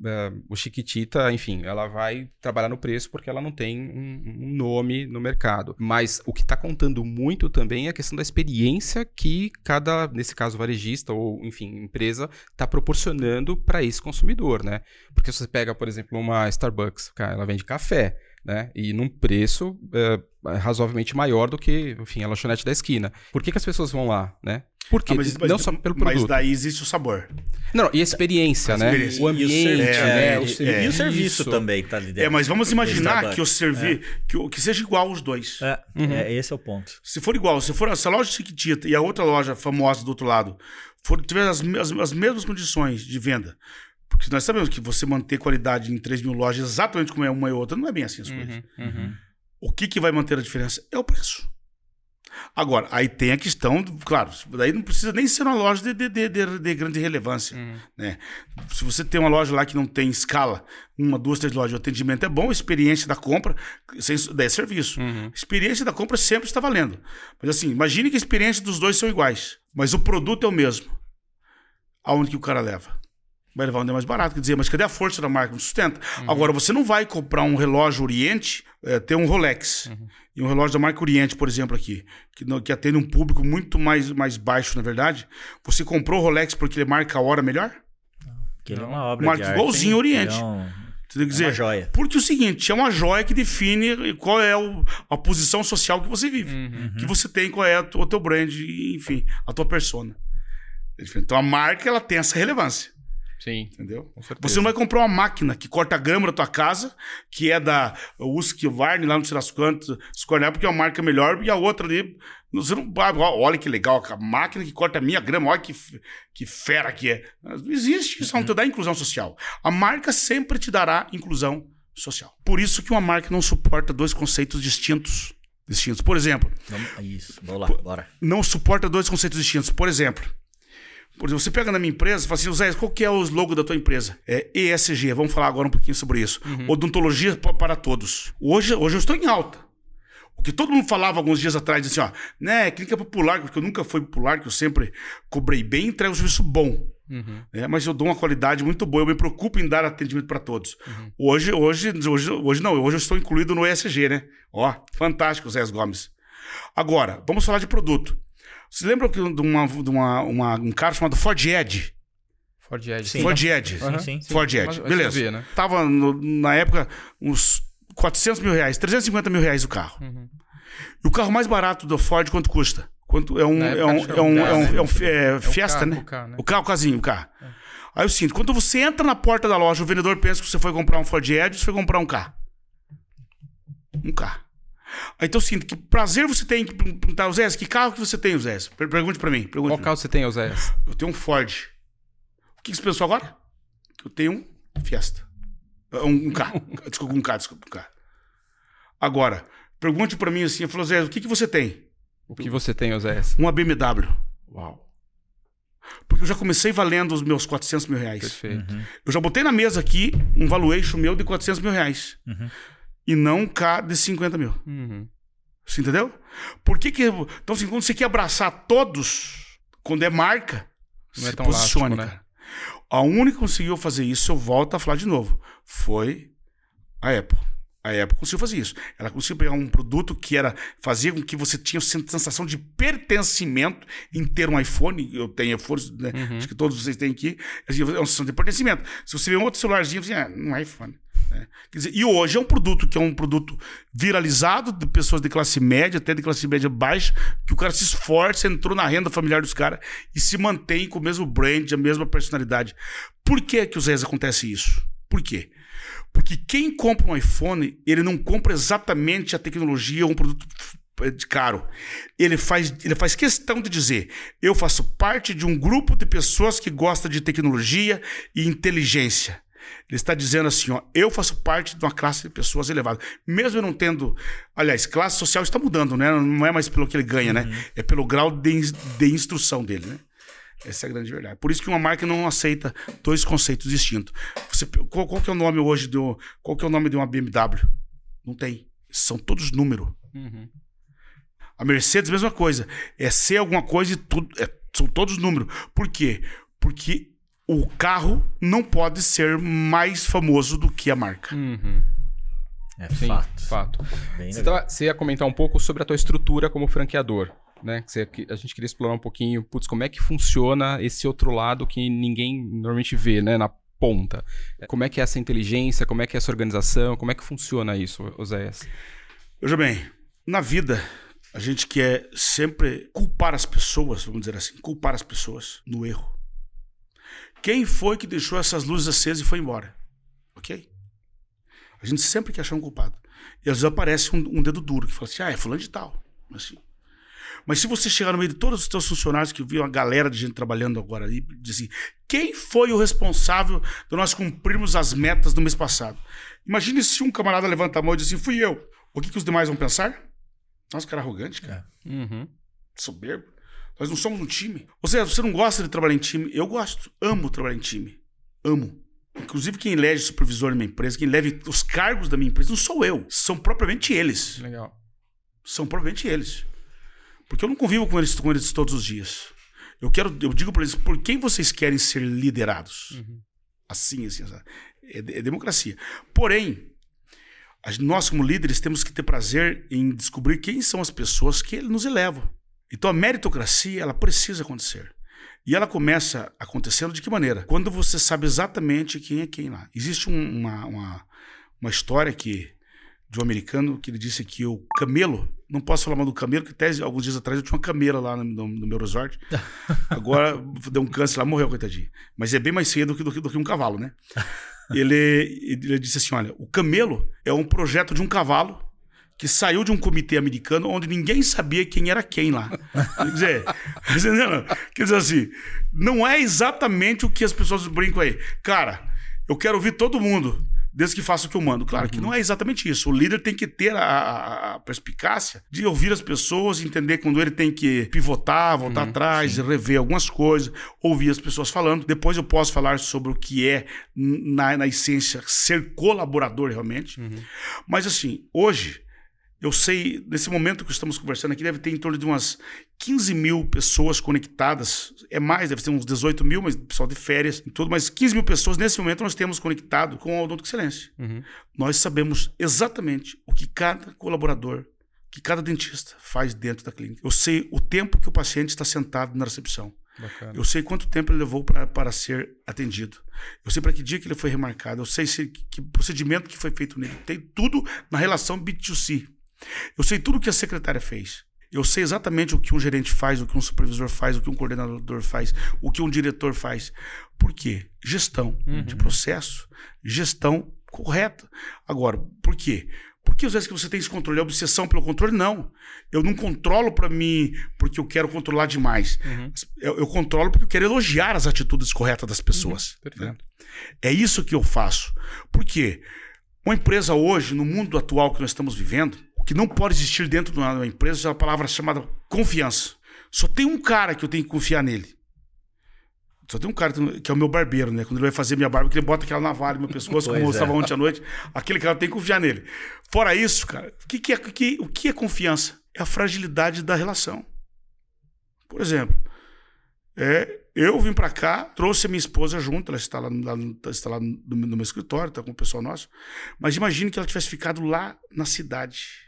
B: uh, o Chiquitita, enfim, ela vai trabalhar no preço porque ela não tem um, um nome no mercado. Mas o que está contando muito também é a questão da experiência que cada, nesse caso, varejista ou, enfim, empresa está proporcionando para esse consumidor, né? Porque se você pega, por exemplo, uma Starbucks, ela vende café. Né? E num preço é, razoavelmente maior do que, enfim, a lanchonete da esquina. Por que, que as pessoas vão lá, né? Por quê? Ah,
A: mas, mas, não só pelo produto. Mas daí existe o sabor.
B: Não, e a experiência, a né? Experiência. O ambiente, o né?
C: É, o é, e o serviço também tá ali dentro.
A: É, mas vamos imaginar que o servir, é. que, que seja igual os dois.
C: É, uhum. é, esse é o ponto.
A: Se for igual, se for essa loja Chiquitita e a outra loja famosa do outro lado, for, tiver as, as, as mesmas condições de venda, porque nós sabemos que você manter qualidade em 3 mil lojas exatamente como é uma e outra, não é bem assim as coisas. Uhum, uhum. O que, que vai manter a diferença? É o preço. Agora, aí tem a questão, claro, daí não precisa nem ser uma loja de, de, de, de grande relevância. Uhum. Né? Se você tem uma loja lá que não tem escala, uma, duas, três lojas, o atendimento é bom, a experiência da compra, sem, é serviço. Uhum. Experiência da compra sempre está valendo. Mas assim, imagine que a experiência dos dois são iguais, mas o produto é o mesmo. Aonde que o cara leva? Vai levar um mais barato. Quer dizer, mas cadê a força da marca? Não sustenta. Uhum. Agora, você não vai comprar um relógio Oriente, é, ter um Rolex. Uhum. E um relógio da marca Oriente, por exemplo, aqui, que, que atende um público muito mais, mais baixo, na verdade. Você comprou o Rolex porque ele marca a hora melhor?
C: Porque ele é uma obra
A: marca
C: de
A: igualzinho Oriente. É
C: um... Quer dizer, é uma joia.
A: Porque é o seguinte, é uma joia que define qual é o, a posição social que você vive. Uhum. Que você tem, qual é o teu brand, enfim, a tua persona. Então a marca ela tem essa relevância.
B: Sim.
A: Entendeu? Você não vai comprar uma máquina que corta a grama da tua casa, que é da Husqvarna, lá no sei das quantas, porque é uma marca melhor, e a outra ali. Você não, olha que legal, a máquina que corta a minha grama, olha que, que fera que é. Não existe, isso não te dá inclusão social. A marca sempre te dará inclusão social. Por isso que uma marca não suporta dois conceitos distintos. Distintos. Por exemplo.
C: Isso, vamos lá, bora.
A: Não suporta dois conceitos distintos. Por exemplo, por exemplo, você pega na minha empresa e fala assim, Zé, qual que é o logo da tua empresa? É ESG, vamos falar agora um pouquinho sobre isso. Uhum. Odontologia para todos. Hoje, hoje eu estou em alta. O que todo mundo falava alguns dias atrás, assim, ó, né, clínica popular, porque eu nunca fui popular, que eu sempre cobrei bem e entrego um serviço bom. Uhum. É, mas eu dou uma qualidade muito boa, eu me preocupo em dar atendimento para todos. Uhum. Hoje, hoje, hoje, hoje não, hoje eu estou incluído no ESG, né? Ó, fantástico, Zé Gomes. Agora, vamos falar de produto. Você lembra de, uma, de uma, uma, um cara chamado Ford Ed?
B: Ford Ed.
A: Sim. Ford Ed. Uhum. Sim, sim. Ford Ed. Beleza. né? Tava no, na época uns 400 mil reais, 350 mil reais o carro. Uhum. E o carro mais barato do Ford, quanto custa? Quanto, é um, é um, é um, é um, é um é Fiesta, né? O carro, né? O carro, o casinho, o carro. É. Aí eu sinto, quando você entra na porta da loja, o vendedor pensa que você foi comprar um Ford Ed ou você foi comprar um carro. Um carro. Então, assim, que prazer você tem que perguntar, Zé, que carro que você tem, Zé? Pergunte para mim. Pergunte
B: Qual carro você tem, Zé?
A: Eu tenho um Ford. O que você pensou agora? Eu tenho um Fiesta. Um, um carro. desculpa, um carro, desculpa, um carro. Agora, pergunte para mim assim, falou, Zé, o que, que você tem?
B: O que você tem, Zé?
A: Uma BMW. Uau. Porque eu já comecei valendo os meus 400 mil reais.
B: Perfeito. Uhum.
A: Eu já botei na mesa aqui um valuation meu de 400 mil reais. Uhum e não um K de 50 mil. Uhum. Você entendeu? Por que que... Então, assim, quando você quer abraçar todos, quando é marca, não é se posicione, elástico, né? cara. A única que conseguiu fazer isso, eu volto a falar de novo, foi a Apple. A Apple conseguiu fazer isso. Ela conseguiu pegar um produto que era fazia com que você tinha sensação de pertencimento em ter um iPhone. Eu tenho iPhone, né? uhum. acho que todos vocês têm aqui. É uma sensação de pertencimento. Se você vê um outro celularzinho, você ah, um iPhone. Né? Dizer, e hoje é um produto que é um produto viralizado de pessoas de classe média, até de classe média baixa, que o cara se esforça, entrou na renda familiar dos caras e se mantém com o mesmo brand, a mesma personalidade. Por que que os vezes acontece isso? Por quê? Porque quem compra um iPhone, ele não compra exatamente a tecnologia ou um produto de caro. Ele faz, ele faz questão de dizer: eu faço parte de um grupo de pessoas que gosta de tecnologia e inteligência. Ele está dizendo assim, ó, eu faço parte de uma classe de pessoas elevada. Mesmo eu não tendo. Aliás, classe social está mudando, né? Não é mais pelo que ele ganha, né? uhum. né? É pelo grau de, de instrução dele, né? Essa é a grande verdade. Por isso que uma marca não aceita dois conceitos distintos. Você, qual, qual que é o nome hoje do. Qual que é o nome de uma BMW? Não tem. São todos número. Uhum. A Mercedes, mesma coisa. É ser alguma coisa e tudo. É, são todos número. Por quê? Porque o carro não pode ser mais famoso do que a marca. Uhum.
B: É Sim, fato. fato. Você, tava, você, ia comentar um pouco sobre a tua estrutura como franqueador. Né? Você, a gente queria explorar um pouquinho, putz, como é que funciona esse outro lado que ninguém normalmente vê, né? Na ponta. Como é que é essa inteligência, como é que é essa organização, como é que funciona isso, Oséias?
A: Veja bem, na vida, a gente quer sempre culpar as pessoas, vamos dizer assim, culpar as pessoas no erro. Quem foi que deixou essas luzes acesas e foi embora? Ok? A gente sempre quer achar um culpado. E às vezes aparece um, um dedo duro que fala assim: ah, é fulano de tal. Assim. Mas se você chegar no meio de todos os teus funcionários, que viu uma galera de gente trabalhando agora ali, diz assim: quem foi o responsável de nós cumprirmos as metas do mês passado? Imagine se um camarada levanta a mão e diz assim: fui eu. O que, que os demais vão pensar? Nossa, cara arrogante, cara. É. Uhum. Soberbo. Nós não somos um time. Ou seja, você não gosta de trabalhar em time? Eu gosto. Amo trabalhar em time. Amo. Inclusive, quem elege supervisor da minha empresa, quem leve os cargos da minha empresa, não sou eu. São propriamente eles.
B: Legal.
A: São propriamente eles. Porque eu não convivo com eles, com eles todos os dias. Eu quero, eu digo para eles, por quem vocês querem ser liderados? Uhum. Assim, assim, é, é, democracia. Porém, nós como líderes temos que ter prazer em descobrir quem são as pessoas que nos elevam. Então a meritocracia ela precisa acontecer. E ela começa acontecendo de que maneira? Quando você sabe exatamente quem é quem lá. Existe um, uma, uma, uma história que de um americano que ele disse que o camelo, não posso falar mal do camelo, que até alguns dias atrás eu tinha uma camela lá no, no, no meu resort. Agora deu um câncer lá, morreu, coitadinho. Mas é bem mais cedo do que, do que, do que um cavalo, né? Ele, ele disse assim: olha, o camelo é um projeto de um cavalo que saiu de um comitê americano onde ninguém sabia quem era quem lá. Quer dizer, quer dizer assim, não é exatamente o que as pessoas brincam aí. Cara, eu quero ouvir todo mundo desde que faça o que eu mando. Claro uhum. que não é exatamente isso. O líder tem que ter a, a, perspicácia de ouvir as pessoas, entender quando ele tem que pivotar, voltar uhum, atrás, sim. rever algumas coisas, ouvir as pessoas falando. Depois eu posso falar sobre o que é, na, na essência, ser colaborador realmente. Uhum. Mas assim, hoje eu sei, nesse momento que estamos conversando aqui, deve ter em torno de umas 15 mil pessoas conectadas. É mais, deve ter uns 18 mil, mas pessoal de férias e tudo, mas 15 mil pessoas nesse momento nós temos conectado com o Odonto Excelência. Uhum. Nós sabemos exatamente o que cada colaborador, que cada dentista faz dentro da clínica. Eu sei o tempo que o paciente está sentado na recepção. Bacana. Eu sei quanto tempo ele levou pra, para ser atendido. Eu sei para que dia que ele foi remarcado. Eu sei se, que procedimento que foi feito nele. Tem tudo na relação B2C. Eu sei tudo o que a secretária fez. Eu sei exatamente o que um gerente faz, o que um supervisor faz, o que um coordenador faz, o que um diretor faz. Por quê? Gestão uhum. de processo, gestão correta. Agora, por quê? Por que às vezes que você tem esse controle? É obsessão pelo controle? Não. Eu não controlo para mim porque eu quero controlar demais. Uhum. Eu, eu, controlo porque eu quero elogiar as atitudes corretas das pessoas. Uhum. Né? É isso que eu faço. Por quê? Uma empresa hoje, no mundo atual que nós estamos vivendo, que não pode existir dentro de uma empresa é a palavra chamada confiança. Só tem um cara que eu tenho que confiar nele. Só tem um cara que é o meu barbeiro, né? Quando ele vai fazer minha barba, que ele bota aquela navalha no meu pescoço, como eu estava é. ontem à noite. Aquele cara tem que confiar nele. Fora isso, cara, o que, que é, que, o que é confiança? É a fragilidade da relação. Por exemplo, é, eu vim para cá, trouxe a minha esposa junto, ela está lá, lá está lá no, no meu escritório, está com o pessoal nosso. Mas imagine que ela tivesse ficado lá na cidade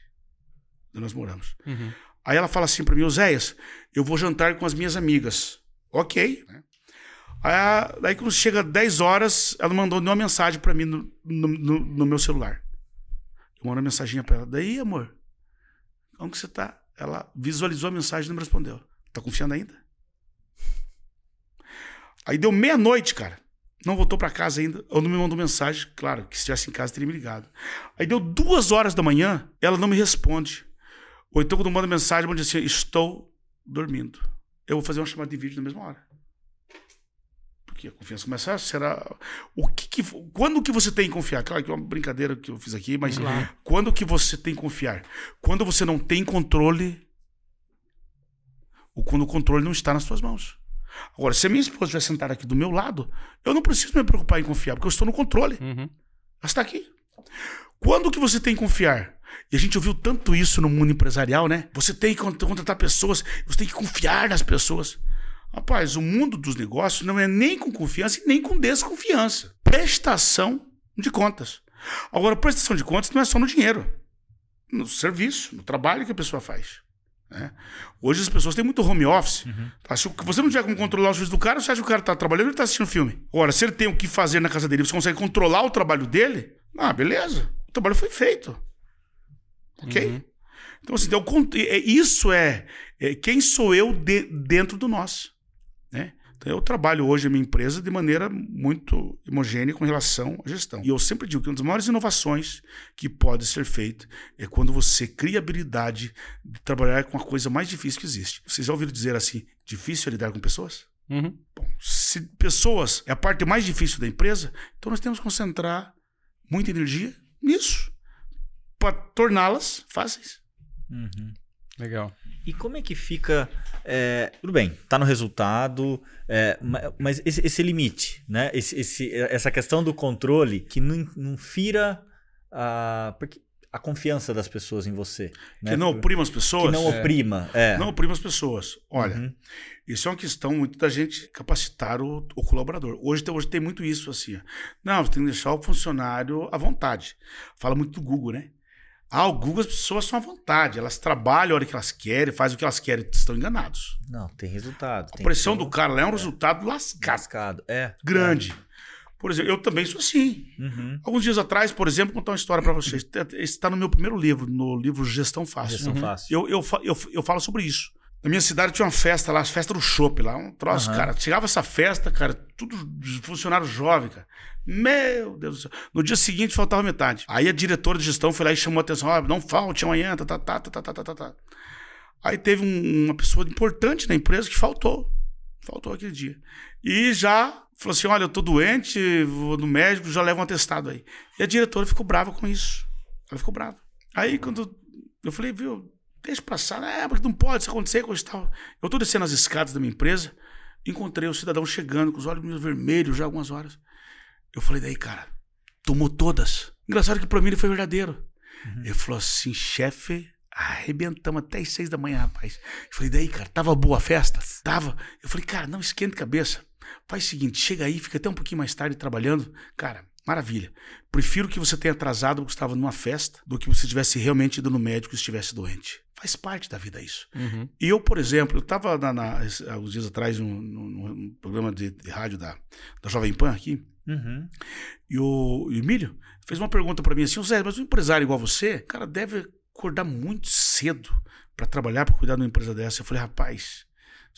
A: onde nós moramos. Uhum. Aí ela fala assim para mim, Oséias, eu vou jantar com as minhas amigas. Ok. Né? Aí, daí quando chega 10 horas, ela mandou uma mensagem para mim no, no, no, no, meu celular. Eu mando uma mensagem para ela. Daí, amor, como que você tá? Ela visualizou a mensagem e não me respondeu. Tá confiando ainda? Aí deu meia-noite, cara. Não voltou para casa ainda, ou não me mandou mensagem. Claro, que se estivesse em casa teria me ligado. Aí deu duas horas da manhã, ela não me responde. Ou então, quando manda mensagem, manda assim: Estou dormindo. Eu vou fazer uma chamada de vídeo na mesma hora. Porque a confiança começa a ser o que, que quando que você tem que confiar? Claro que é uma brincadeira que eu fiz aqui, mas claro. quando que você tem que confiar? Quando você não tem controle ou quando o controle não está nas suas mãos. Agora, se a minha esposa estiver sentada aqui do meu lado, eu não preciso me preocupar em confiar, porque eu estou no controle. Uhum. Ela está aqui. Quando que você tem que confiar? E a gente ouviu tanto isso no mundo empresarial, né? Você tem que contratar pessoas, você tem que confiar nas pessoas. Rapaz, o mundo dos negócios não é nem com confiança e nem com desconfiança. Prestação de contas. Agora, prestação de contas não é só no dinheiro, no serviço, no trabalho que a pessoa faz. Né? Hoje as pessoas têm muito home office. Uhum. Tá? Se você não tiver como controlar os serviço do cara, você acha que o cara está trabalhando ele está assistindo filme? Agora, se ele tem o que fazer na casa dele, você consegue controlar o trabalho dele, ah, beleza. O trabalho foi feito. Ok? Uhum. Então, assim, então, é, isso é, é, quem sou eu de, dentro do nós. Né? Então, eu trabalho hoje a minha empresa de maneira muito homogênea com relação à gestão. E eu sempre digo que uma das maiores inovações que pode ser feita é quando você cria a habilidade de trabalhar com a coisa mais difícil que existe. Vocês já ouviram dizer assim, difícil é lidar com pessoas? Uhum. Bom, se pessoas é a parte mais difícil da empresa, então nós temos que concentrar muita energia nisso para torná-las fáceis.
C: Uhum. Legal. E como é que fica? É, tudo bem, tá no resultado, é, mas esse, esse, limite, né? Esse, esse, essa questão do controle que não, não fira a, a confiança das pessoas em você.
A: Né? Que não oprima as pessoas. Que
C: não é. oprima. É.
A: Não oprima as pessoas. Olha, uhum. isso é uma questão muito da gente capacitar o, o colaborador. Hoje, hoje tem muito isso assim. Não, você tem que deixar o funcionário à vontade. Fala muito do Google, né? Ah, o Google as pessoas são à vontade, elas trabalham a hora que elas querem, fazem o que elas querem, estão enganados.
C: Não, tem resultado.
A: A pressão do cara lá é um é. resultado lascado.
C: Lascado, é.
A: Grande. É. Por exemplo, eu também sou assim. Uhum. Alguns dias atrás, por exemplo, vou contar uma história para vocês. Está no meu primeiro livro, no livro Gestão Fácil.
C: Gestão uhum. Fácil. Eu,
A: eu, eu, eu falo sobre isso. Na minha cidade tinha uma festa lá, a festa do chopp lá, um troço, uhum. cara. Chegava essa festa, cara, tudo funcionário jovem, cara. Meu Deus do céu. No dia seguinte faltava metade. Aí a diretora de gestão foi lá e chamou a atenção: ah, não falte amanhã, tá, tá, tá, tá, tá, tá, tá, tá. Aí teve um, uma pessoa importante na empresa que faltou. Faltou aquele dia. E já falou assim: olha, eu tô doente, vou no médico, já levo um atestado aí. E a diretora ficou brava com isso. Ela ficou brava. Aí quando eu falei, viu, Deixa passar. É, porque não pode isso acontecer, coisa tal. Eu tô descendo as escadas da minha empresa, encontrei o cidadão chegando com os olhos meio vermelhos já algumas horas. Eu falei, daí, cara, tomou todas. Engraçado que pra mim ele foi verdadeiro. Uhum. Ele falou assim, chefe, arrebentamos até as seis da manhã, rapaz. Eu falei, daí, cara, tava boa a festa? Tava. Eu falei, cara, não esquente cabeça. Faz o seguinte, chega aí, fica até um pouquinho mais tarde trabalhando. Cara, Maravilha. Prefiro que você tenha atrasado porque estava numa festa do que você tivesse realmente ido no médico e estivesse doente. Faz parte da vida isso. Uhum. E eu, por exemplo, eu estava alguns dias atrás num, num, programa de, de, rádio da, da Jovem Pan aqui. Uhum. E o, o Emílio fez uma pergunta para mim assim: Zé, mas um empresário igual você, cara, deve acordar muito cedo para trabalhar, para cuidar de uma empresa dessa. Eu falei, rapaz,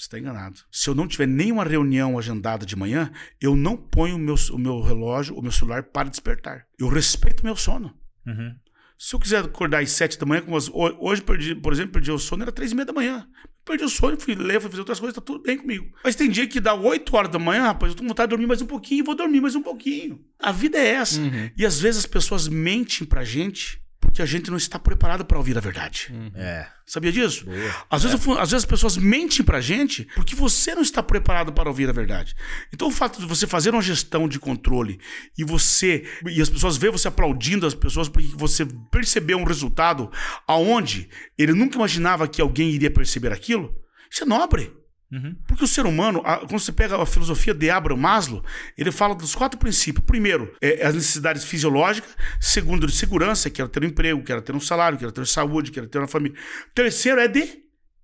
A: você está enganado. Se eu não tiver nenhuma reunião agendada de manhã, eu não ponho o meu, o meu relógio, o meu celular para despertar. Eu respeito o meu sono. Uhum. Se eu quiser acordar às sete da manhã, como hoje, perdi, por exemplo, perdi o sono, era três e meia da manhã. Perdi o sono, fui ler, fui fazer outras coisas, tá tudo bem comigo. Mas tem dia que dá oito horas da manhã, rapaz, eu tô com vontade de dormir mais um pouquinho, vou dormir mais um pouquinho. A vida é essa. Uhum. E às vezes as pessoas mentem pra gente porque a gente não está preparado para ouvir a verdade.
C: Uhum. É.
A: Sabia disso? Às, é. vezes, às vezes as pessoas mentem pra gente porque você não está preparado para ouvir a verdade. Então o fato de você fazer uma gestão de controle e você e as pessoas ver você aplaudindo as pessoas porque você percebeu um resultado aonde ele nunca imaginava que alguém iria perceber aquilo, isso é nobre. Uhum. Porque o ser humano, quando você pega a filosofia de Abraham Maslow, ele fala dos quatro princípios. Primeiro, é as necessidades fisiológicas. Segundo, de segurança, quero ter um emprego, quero ter um salário, quero ter saúde, quero ter uma família. Terceiro é de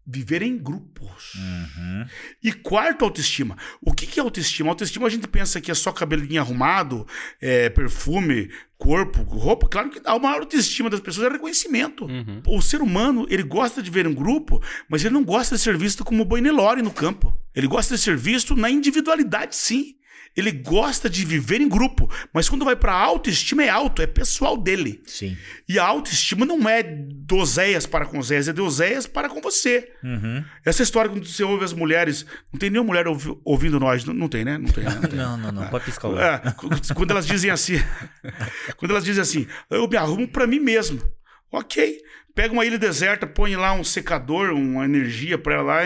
A: viver em grupos. Uhum. E quarto, autoestima. O que, que é autoestima? Autoestima a gente pensa que é só cabelinho arrumado, é, perfume, corpo, roupa. Claro que a maior autoestima das pessoas é reconhecimento. Uhum. O ser humano, ele gosta de ver um grupo, mas ele não gosta de ser visto como boi Nelore no campo. Ele gosta de ser visto na individualidade, sim. Ele gosta de viver em grupo, mas quando vai para autoestima é alto, é pessoal dele.
C: Sim.
A: E a autoestima não é do Oséias para com Oséias, é de Oséias para com você.
C: Uhum.
A: Essa história quando você ouve as mulheres, não tem nenhuma mulher ouvi, ouvindo nós, não, não, tem, né? Não tem, né?
C: Não, tem. não, não, não, pode piscar o
A: é, Quando elas dizem assim, quando elas dizem assim, eu me arrumo para mim mesmo. Ok, Pega uma ilha deserta, põe lá um secador, uma energia para ela lá,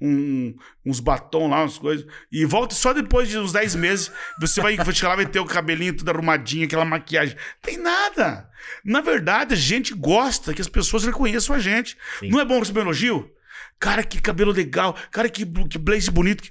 A: um, uns batom lá, umas coisas. E volta só depois de uns 10 meses. Você vai chegar lá, vai ter o cabelinho tudo arrumadinho, aquela maquiagem. Tem nada. Na verdade, a gente gosta que as pessoas reconheçam a gente. Sim. Não é bom receber elogio? Cara, que cabelo legal. Cara, que, que blaze bonito.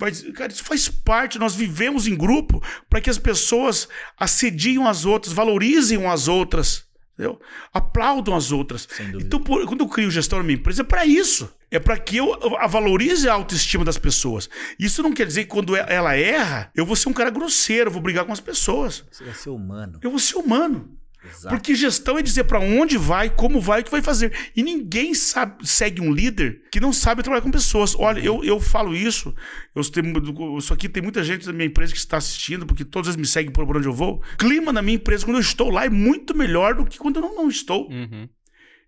A: Mas, cara, isso faz parte. Nós vivemos em grupo para que as pessoas assediam as outras, valorizem umas outras. Entendeu? Aplaudam as outras. Então, por, quando eu crio gestão na minha empresa, é para isso. É para que eu valorize a autoestima das pessoas. Isso não quer dizer que quando ela erra, eu vou ser um cara grosseiro, vou brigar com as pessoas.
C: Você vai ser humano.
A: Eu vou ser humano. Exato. Porque gestão é dizer para onde vai, como vai, o que vai fazer. E ninguém sabe, segue um líder que não sabe trabalhar com pessoas. Olha, eu, eu falo isso. Eu tenho, isso aqui tem muita gente da minha empresa que está assistindo, porque todos eles me seguem por onde eu vou. O clima na minha empresa, quando eu estou lá, é muito melhor do que quando eu não, não estou. Uhum.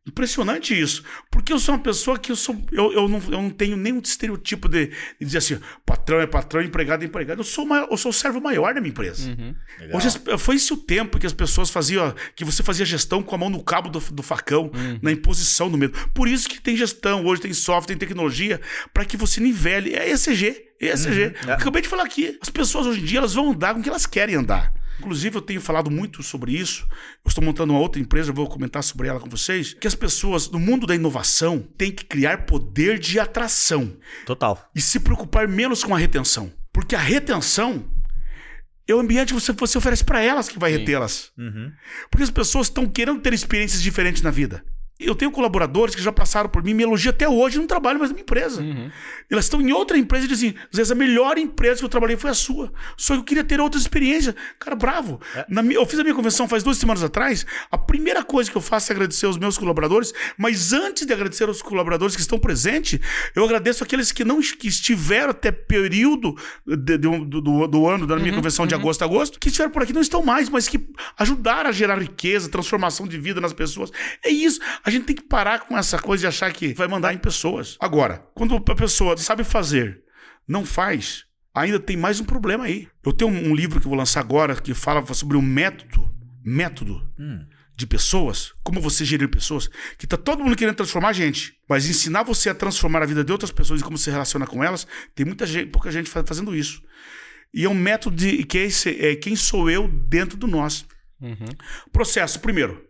A: Impressionante isso. Porque eu sou uma pessoa que eu sou. Eu, eu, não, eu não tenho nenhum estereotipo de, de dizer assim, patrão é patrão, empregado é empregado. Eu sou, uma, eu sou o servo maior da minha empresa. Uhum. Hoje foi esse o tempo que as pessoas faziam, que você fazia gestão com a mão no cabo do, do facão, uhum. na imposição do medo. Por isso que tem gestão, hoje tem software, tem tecnologia, para que você nivele. É ESG. ESG. Uhum. Acabei de falar aqui. As pessoas hoje em dia elas vão andar com o que elas querem andar. Inclusive, eu tenho falado muito sobre isso. Eu estou montando uma outra empresa, vou comentar sobre ela com vocês. Que as pessoas, no mundo da inovação, têm que criar poder de atração.
C: Total.
A: E se preocupar menos com a retenção. Porque a retenção é o ambiente que você, você oferece para elas que vai retê-las. Uhum. Porque as pessoas estão querendo ter experiências diferentes na vida. Eu tenho colaboradores que já passaram por mim, me elogiam até hoje, não trabalham mais na minha empresa. Uhum. Elas estão em outra empresa e dizem assim: às vezes a melhor empresa que eu trabalhei foi a sua. Só que eu queria ter outras experiências. Cara, bravo. É. Na, eu fiz a minha convenção faz duas semanas atrás. A primeira coisa que eu faço é agradecer aos meus colaboradores, mas antes de agradecer aos colaboradores que estão presentes, eu agradeço aqueles que não que estiveram até período de, de, do, do, do, ano da minha uhum, convenção uhum. de agosto a agosto, que estiveram por aqui, não estão mais, mas que ajudaram a gerar riqueza, transformação de vida nas pessoas. É isso. A gente tem que parar com essa coisa de achar que vai mandar em pessoas. Agora, quando a pessoa sabe fazer, não faz, ainda tem mais um problema aí. Eu tenho um livro que eu vou lançar agora que fala sobre o método, método hum. de pessoas, como você gerir pessoas, que tá todo mundo querendo transformar a gente, mas ensinar você a transformar a vida de outras pessoas e como se relaciona com elas, tem muita gente, pouca gente fazendo isso. E é um método de que é, esse, é quem sou eu dentro do nós. Uhum. Processo, primeiro,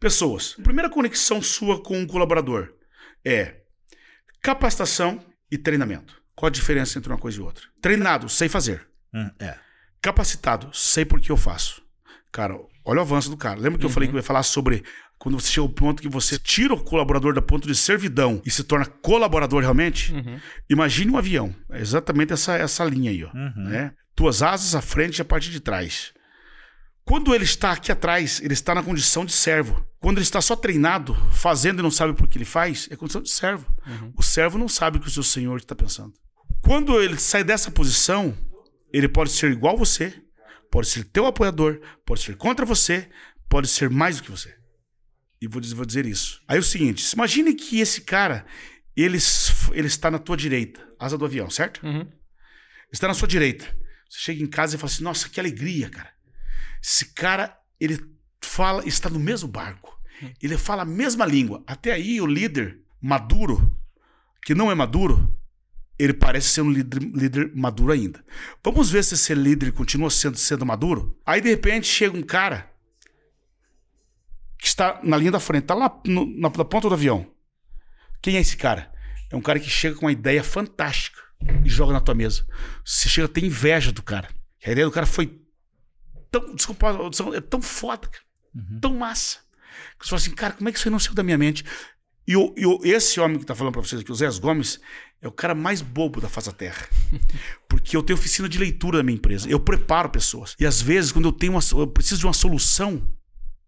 A: Pessoas. A primeira conexão sua com um colaborador é capacitação e treinamento. Qual a diferença entre uma coisa e outra? Treinado, sei fazer.
C: Hum, é.
A: Capacitado, sei por que eu faço. Cara, olha o avanço do cara. Lembra que uhum. eu falei que eu ia falar sobre quando você chega ao ponto que você tira o colaborador da ponto de servidão e se torna colaborador realmente? Uhum. Imagine um avião. É exatamente essa, essa linha aí, ó. Uhum. Né? Tuas asas à frente e a parte de trás. Quando ele está aqui atrás, ele está na condição de servo. Quando ele está só treinado, fazendo e não sabe por que ele faz, é condição de servo. Uhum. O servo não sabe o que o seu senhor está pensando. Quando ele sai dessa posição, ele pode ser igual a você, pode ser teu apoiador, pode ser contra você, pode ser mais do que você. E vou dizer, vou dizer isso. Aí é o seguinte: imagine que esse cara, ele, ele está na tua direita, asa do avião, certo? Uhum. Está na sua direita. Você chega em casa e fala assim: nossa, que alegria, cara. Esse cara, ele fala, está no mesmo barco. Ele fala a mesma língua. Até aí, o líder maduro, que não é maduro, ele parece ser um líder, líder maduro ainda. Vamos ver se esse líder continua sendo, sendo maduro. Aí, de repente, chega um cara que está na linha da frente, está lá no, na, na ponta do avião. Quem é esse cara? É um cara que chega com uma ideia fantástica e joga na tua mesa. Você chega a ter inveja do cara. A ideia do cara foi tão, desculpa, é tão foda, uhum. tão massa. Que você fala assim, cara, como é que isso aí não saiu da minha mente? E, o, e o, esse homem que está falando para vocês aqui, o Zé Gomes, é o cara mais bobo da face da terra. Porque eu tenho oficina de leitura da minha empresa. Eu preparo pessoas. E às vezes, quando eu tenho uma, eu preciso de uma solução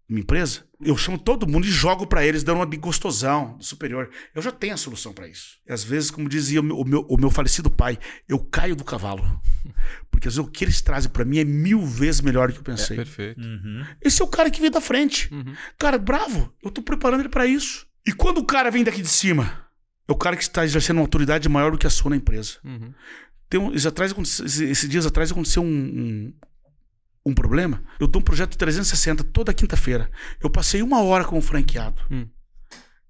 A: minha empresa, eu chamo todo mundo e jogo para eles, dando uma gostosão superior. Eu já tenho a solução para isso. E às vezes, como dizia o meu, o meu, o meu falecido pai, eu caio do cavalo. Porque às vezes o que eles trazem para mim é mil vezes melhor do que eu pensei.
B: É, perfeito.
C: Uhum.
A: Esse é o cara que vem da frente.
B: Uhum.
A: Cara, bravo, eu tô preparando ele para isso. E quando o cara vem daqui de cima, é o cara que está exercendo uma autoridade maior do que a sua na empresa.
B: Uhum.
A: Tem um, esses, atrás, esses dias atrás aconteceu um, um, um, problema. Eu dou um projeto 360 toda quinta-feira. Eu passei uma hora com o franqueado.
B: Hum.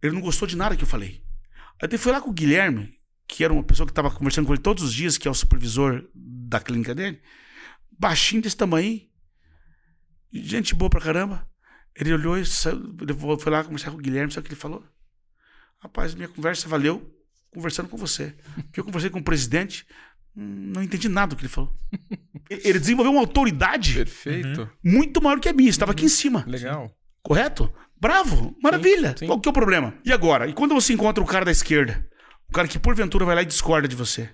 A: Ele não gostou de nada que eu falei. Aí eu fui lá com o Guilherme, que era uma pessoa que estava conversando com ele todos os dias, que é o supervisor da clínica dele. Baixinho desse tamanho. Gente boa pra caramba. Ele olhou e saiu, ele foi lá conversar com o Guilherme, sabe o que ele falou? Rapaz, minha conversa valeu conversando com você. Porque eu conversei com o presidente, não entendi nada do que ele falou. Ele desenvolveu uma autoridade
B: Perfeito.
A: Uhum. muito maior que a minha, estava aqui em cima.
B: Legal.
A: Correto? Bravo, maravilha.
B: Sim, sim.
A: Qual que é o problema? E agora? E quando você encontra o cara da esquerda? O cara que porventura vai lá e discorda de você.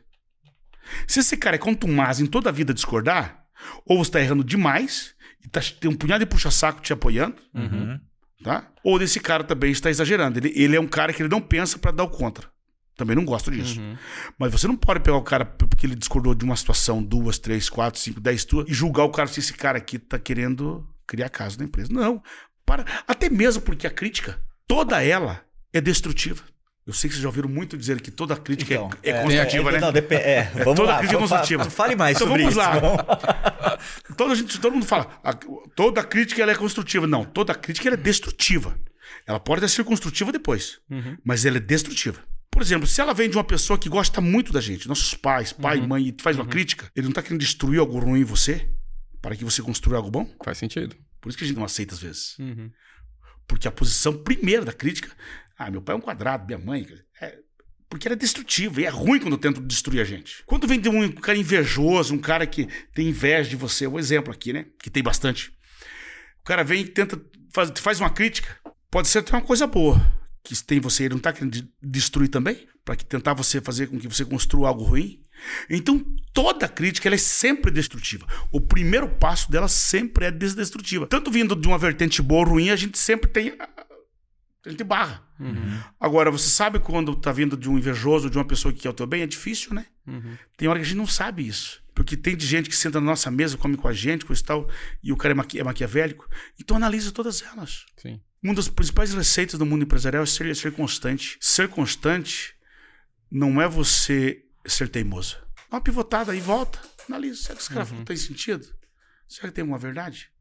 A: Se esse cara é contumaz em toda a vida discordar, ou você está errando demais, e tá, tem um punhado de puxa-saco te apoiando,
C: Uhum.
A: tá? Ou desse cara também está exagerando. Ele, ele é um cara que ele não pensa para dar o contra. Também não gosto disso.
B: Uhum.
A: Mas você não pode pegar o cara porque ele discordou de uma situação, duas, três, quatro, cinco, dez tuas, e julgar o cara se esse cara aqui tá querendo criar caso na empresa. Não. Para. Até mesmo porque a crítica, toda ela é destrutiva. Eu sei que vocês já ouviram muito dizer que toda crítica
C: Então,
A: é, é
C: é,
A: construtiva,
C: é,
A: né?
C: Não, depe- é, vamos
A: toda
C: lá.
A: crítica é construtiva.
C: Fale mais
A: Então
C: sobre
A: vamos
C: isso.
A: lá. Toda, gente, todo mundo fala, a- toda crítica ela é construtiva. Não, toda crítica é destrutiva. Ela pode ser construtiva depois,
B: Uhum.
A: mas ela é destrutiva. Por exemplo, se ela vem de uma pessoa que gosta muito da gente, nossos pais, pai,
B: Uhum.
A: mãe, e faz uma crítica, ele não tá querendo destruir algo ruim em você para que você construa algo bom?
B: Faz sentido.
A: Por isso que a gente não aceita às vezes.
B: Uhum.
A: Porque a posição primeira da crítica, ah, meu pai é um quadrado, minha mãe, é, porque ela é destrutiva e é ruim quando tentam destruir a gente. Quando vem de um cara invejoso, um cara que tem inveja de você, um exemplo aqui, né? Que tem bastante. O cara vem e tenta, faz, faz uma crítica, pode ser até uma coisa boa, que tem você, ele não tá querendo de- destruir também, para que tentar você fazer com que você construa algo ruim. Então, toda crítica ela é sempre destrutiva. O primeiro passo dela sempre é desdestrutiva. Tanto vindo de uma vertente boa ou ruim, a gente sempre tem. A gente barra.
B: Uhum.
A: Agora, você sabe quando tá vindo de um invejoso, de uma pessoa que quer o teu bem? É difícil, né?
B: Uhum.
A: Tem hora que a gente não sabe isso. Porque tem de gente que senta na nossa mesa, come com a gente, coisa e tal, e o cara é, maqui é maquiavélico. Então analisa todas elas.
B: Sim.
A: Uma das principais receitas do mundo empresarial é ser, ser constante. Ser constante não é você ser teimoso. Dá uma pivotada aí, volta, analisa. Será que esse cara falou tem sentido? Será que tem uma verdade?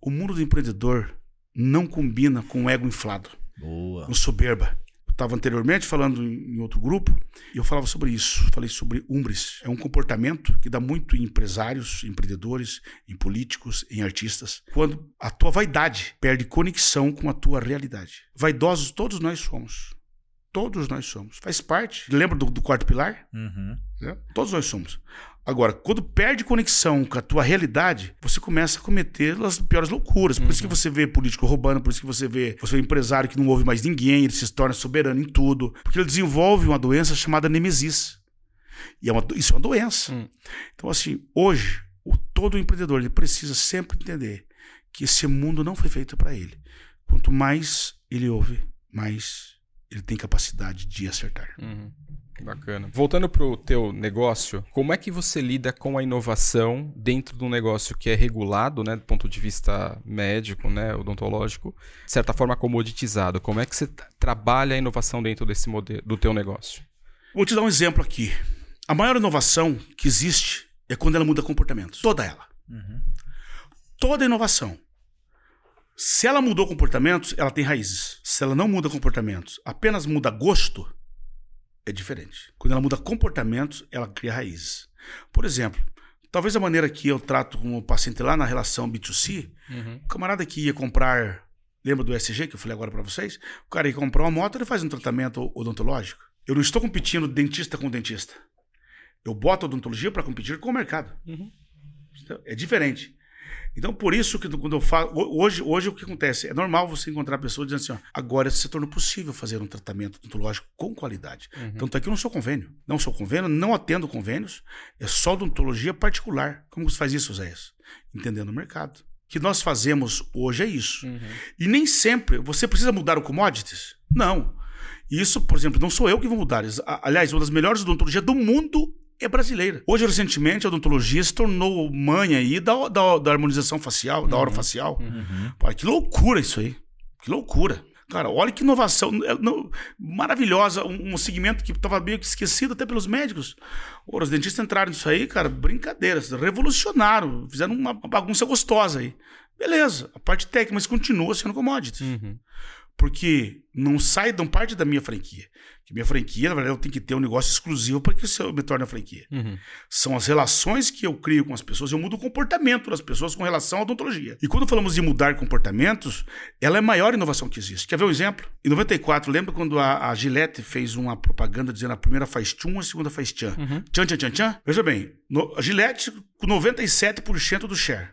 A: O mundo do empreendedor não combina com o ego inflado,
C: Boa.
A: com soberba. Estava anteriormente falando em outro grupo e eu falava sobre isso. Falei sobre umbres. É um comportamento que dá muito em empresários, em empreendedores, em políticos, em artistas. Quando a tua vaidade perde conexão com a tua realidade. Vaidosos todos nós somos. Todos nós somos. Faz parte. Lembra do, do quarto pilar?
C: Uhum.
A: Né? Todos nós somos. Agora, quando perde conexão com a tua realidade, você começa a cometer as piores loucuras. Por isso que você vê político roubando, por isso que você vê, você empresário que não ouve mais ninguém, ele se torna soberano em tudo. Porque ele desenvolve uma doença chamada nemesis. E é uma, isso é uma doença.
B: Hum.
A: Então, assim, hoje, o, todo empreendedor ele precisa sempre entender que esse mundo não foi feito para ele. Quanto mais ele ouve, mais ele tem capacidade de acertar.
B: Uhum. Bacana. Voltando pro teu negócio, como é que você lida com a inovação dentro de um negócio que é regulado, né, do ponto de vista médico, né, odontológico, de certa forma comoditizado? Como é que você tra- trabalha a inovação dentro desse modelo, do teu negócio?
A: Vou te dar um exemplo aqui. A maior inovação que existe é quando ela muda comportamentos. Toda ela. Toda inovação. Se ela mudou comportamentos, ela tem raízes. Se ela não muda comportamentos, apenas muda gosto, é diferente. Quando ela muda comportamentos, ela cria raízes. Por exemplo, talvez a maneira que eu trato com o paciente lá na relação B2C, o camarada que ia comprar, lembra do SG que eu falei agora para vocês? O cara ia comprar uma moto, ele faz um tratamento odontológico. Eu não estou competindo dentista com dentista. Eu boto odontologia para competir com o mercado. É diferente. Então, por isso que quando eu falo. ho- Hoje, hoje o que acontece? É normal você encontrar pessoas dizendo assim: ó, agora se tornou possível fazer um tratamento odontológico com qualidade. Tanto é que eu não sou convênio. Não sou convênio, não atendo convênios. É só odontologia particular. Como você faz isso, Zéias? Entendendo o mercado. O que nós fazemos hoje é isso. E nem sempre você precisa mudar o commodities. Não. Isso, por exemplo, não sou eu que vou mudar. Aliás, uma das melhores odontologias do mundo é brasileira. Hoje, recentemente, a odontologia se tornou mãe aí da, da, da harmonização facial, da orofacial. Uhum. Pô, que loucura isso aí. Que loucura. Cara, olha que inovação é, maravilhosa, um, um segmento que estava meio que esquecido até pelos médicos. Os dentistas entraram nisso aí, cara, brincadeiras, revolucionaram, fizeram uma bagunça gostosa aí. Beleza, a parte técnica, mas continua sendo commodities. Uhum. Porque não sai, não parte da minha franquia. Que minha franquia, na verdade, eu tenho que ter um negócio exclusivo para que eu me torne a franquia. Uhum. São as relações que eu crio com as pessoas, eu mudo o comportamento das pessoas com relação à odontologia. E quando falamos de mudar comportamentos, ela é a maior inovação que existe. Quer ver um exemplo? Em 94, lembra quando a, a Gillette fez uma propaganda dizendo a primeira faz tchum, a segunda faz tchan? Uhum. Tchan, tchan, tchan, tchan? Veja bem, no, a Gillette com 97% do share.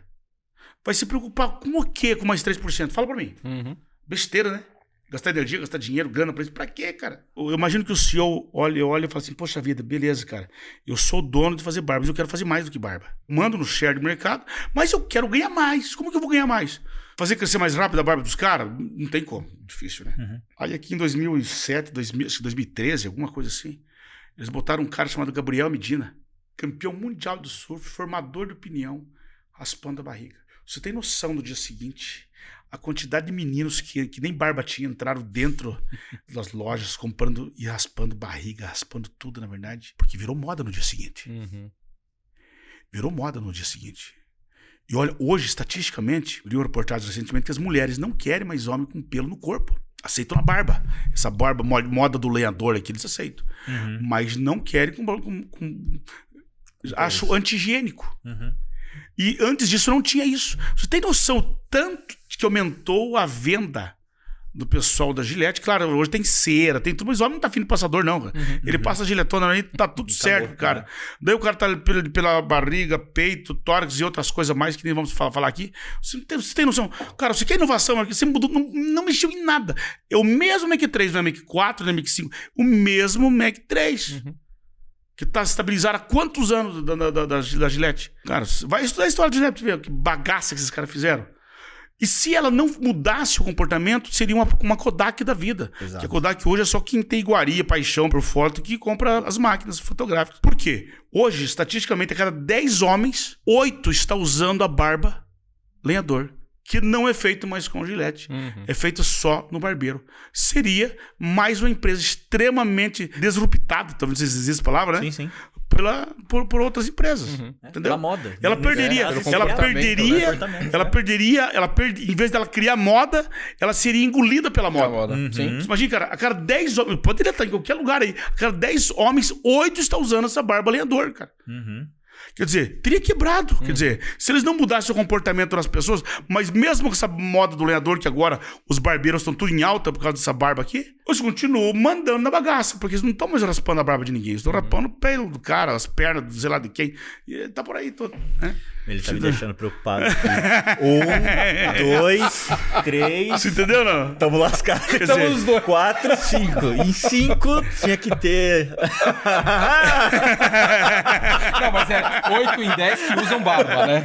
A: Vai se preocupar com o quê com mais 3%? Fala para mim. Uhum. Besteira, né? Gastar energia, gastar dinheiro, grana pra isso. Pra quê, cara? Eu imagino que o CEO olha, olha e fala assim: Poxa vida, beleza, cara. Eu sou dono de fazer barba, mas eu quero fazer mais do que barba. Mando no share do mercado, mas eu quero ganhar mais. Como que eu vou ganhar mais? Fazer crescer mais rápido a barba dos caras? Não tem como. Difícil, né? Uhum. Aí aqui em 2007, 2000, 2013, alguma coisa assim, eles botaram um cara chamado Gabriel Medina, campeão mundial do surf, formador de opinião, raspando a barriga. Você tem noção no dia seguinte a quantidade de meninos que, que nem barba tinha entraram dentro das lojas comprando e raspando barriga, raspando tudo, na verdade, porque virou moda no dia seguinte. Uhum. Virou moda no dia seguinte. E olha, hoje, estatisticamente, vi uma reportagem recentemente que as mulheres não querem mais homem com pelo no corpo. Aceitam a barba. Essa barba, moda do lenhador aqui, eles aceitam. Uhum. Mas não querem com. com, com acho anti-higiênico. Uhum. E antes disso não tinha isso. Você tem noção tanto que aumentou a venda do pessoal da Gillette. Claro, hoje tem cera, tem tudo, mas o homem não tá afim de passador, não. Uhum, Ele passa a giletona aí, tá tudo certo, cara. Daí o cara tá pela, pela barriga, peito, tórax e outras coisas mais que nem vamos falar, falar aqui. Você tem, você tem noção? Cara, você quer inovação aqui? Você mudou, não, não mexeu em nada. É o mesmo Mac 3, não é Mac 4, não é Mac 5. O mesmo Mac 3. Uhum que está estabilizado há quantos anos da, da, da, da, Gillette? Cara, vai estudar a história da Gillette ver que bagaça que esses caras fizeram. E se ela não mudasse o comportamento, seria uma, uma Kodak da vida. Exato. Que a Kodak hoje é só quem tem iguaria, paixão por foto, que compra as máquinas fotográficas. Por quê? Hoje, estatisticamente, a cada 10 homens, 8 está usando a barba lenhador que não é feito mais com gilete, uhum. é feito só no barbeiro. Seria mais uma empresa extremamente disruptada, talvez exista essa palavra, né? Sim, sim. Pela, por, por outras empresas, uhum. É, entendeu? Pela
C: moda.
A: Ela perderia, é, ela perderia, né? ela perderia, ela perderia, em vez dela criar moda, ela seria engolida pela moda. moda. Uhum. Sim. Imagina, cara, a cada 10 homens, poderia estar em qualquer lugar aí, a cada 10 homens, 8 estão usando essa barba lenhador, cara. Uhum. Quer dizer, teria quebrado. Hum. Quer dizer, se eles não mudassem o comportamento das pessoas, mas mesmo com essa moda do lenhador, que agora os barbeiros estão tudo em alta por causa dessa barba aqui, eles continuam mandando na bagaça, porque eles não estão mais raspando a barba de ninguém, eles estão hum. raspando o pelo do cara, as pernas, sei lá de quem. E tá por aí todo. Né?
C: Ele tá me deixando preocupado. um, dois, três.
A: Você entendeu, não?
C: Tamo lascados. Estamos os dois. Quatro, cinco. Em cinco tinha que ter.
B: não, mas é oito em dez que usam barba, né?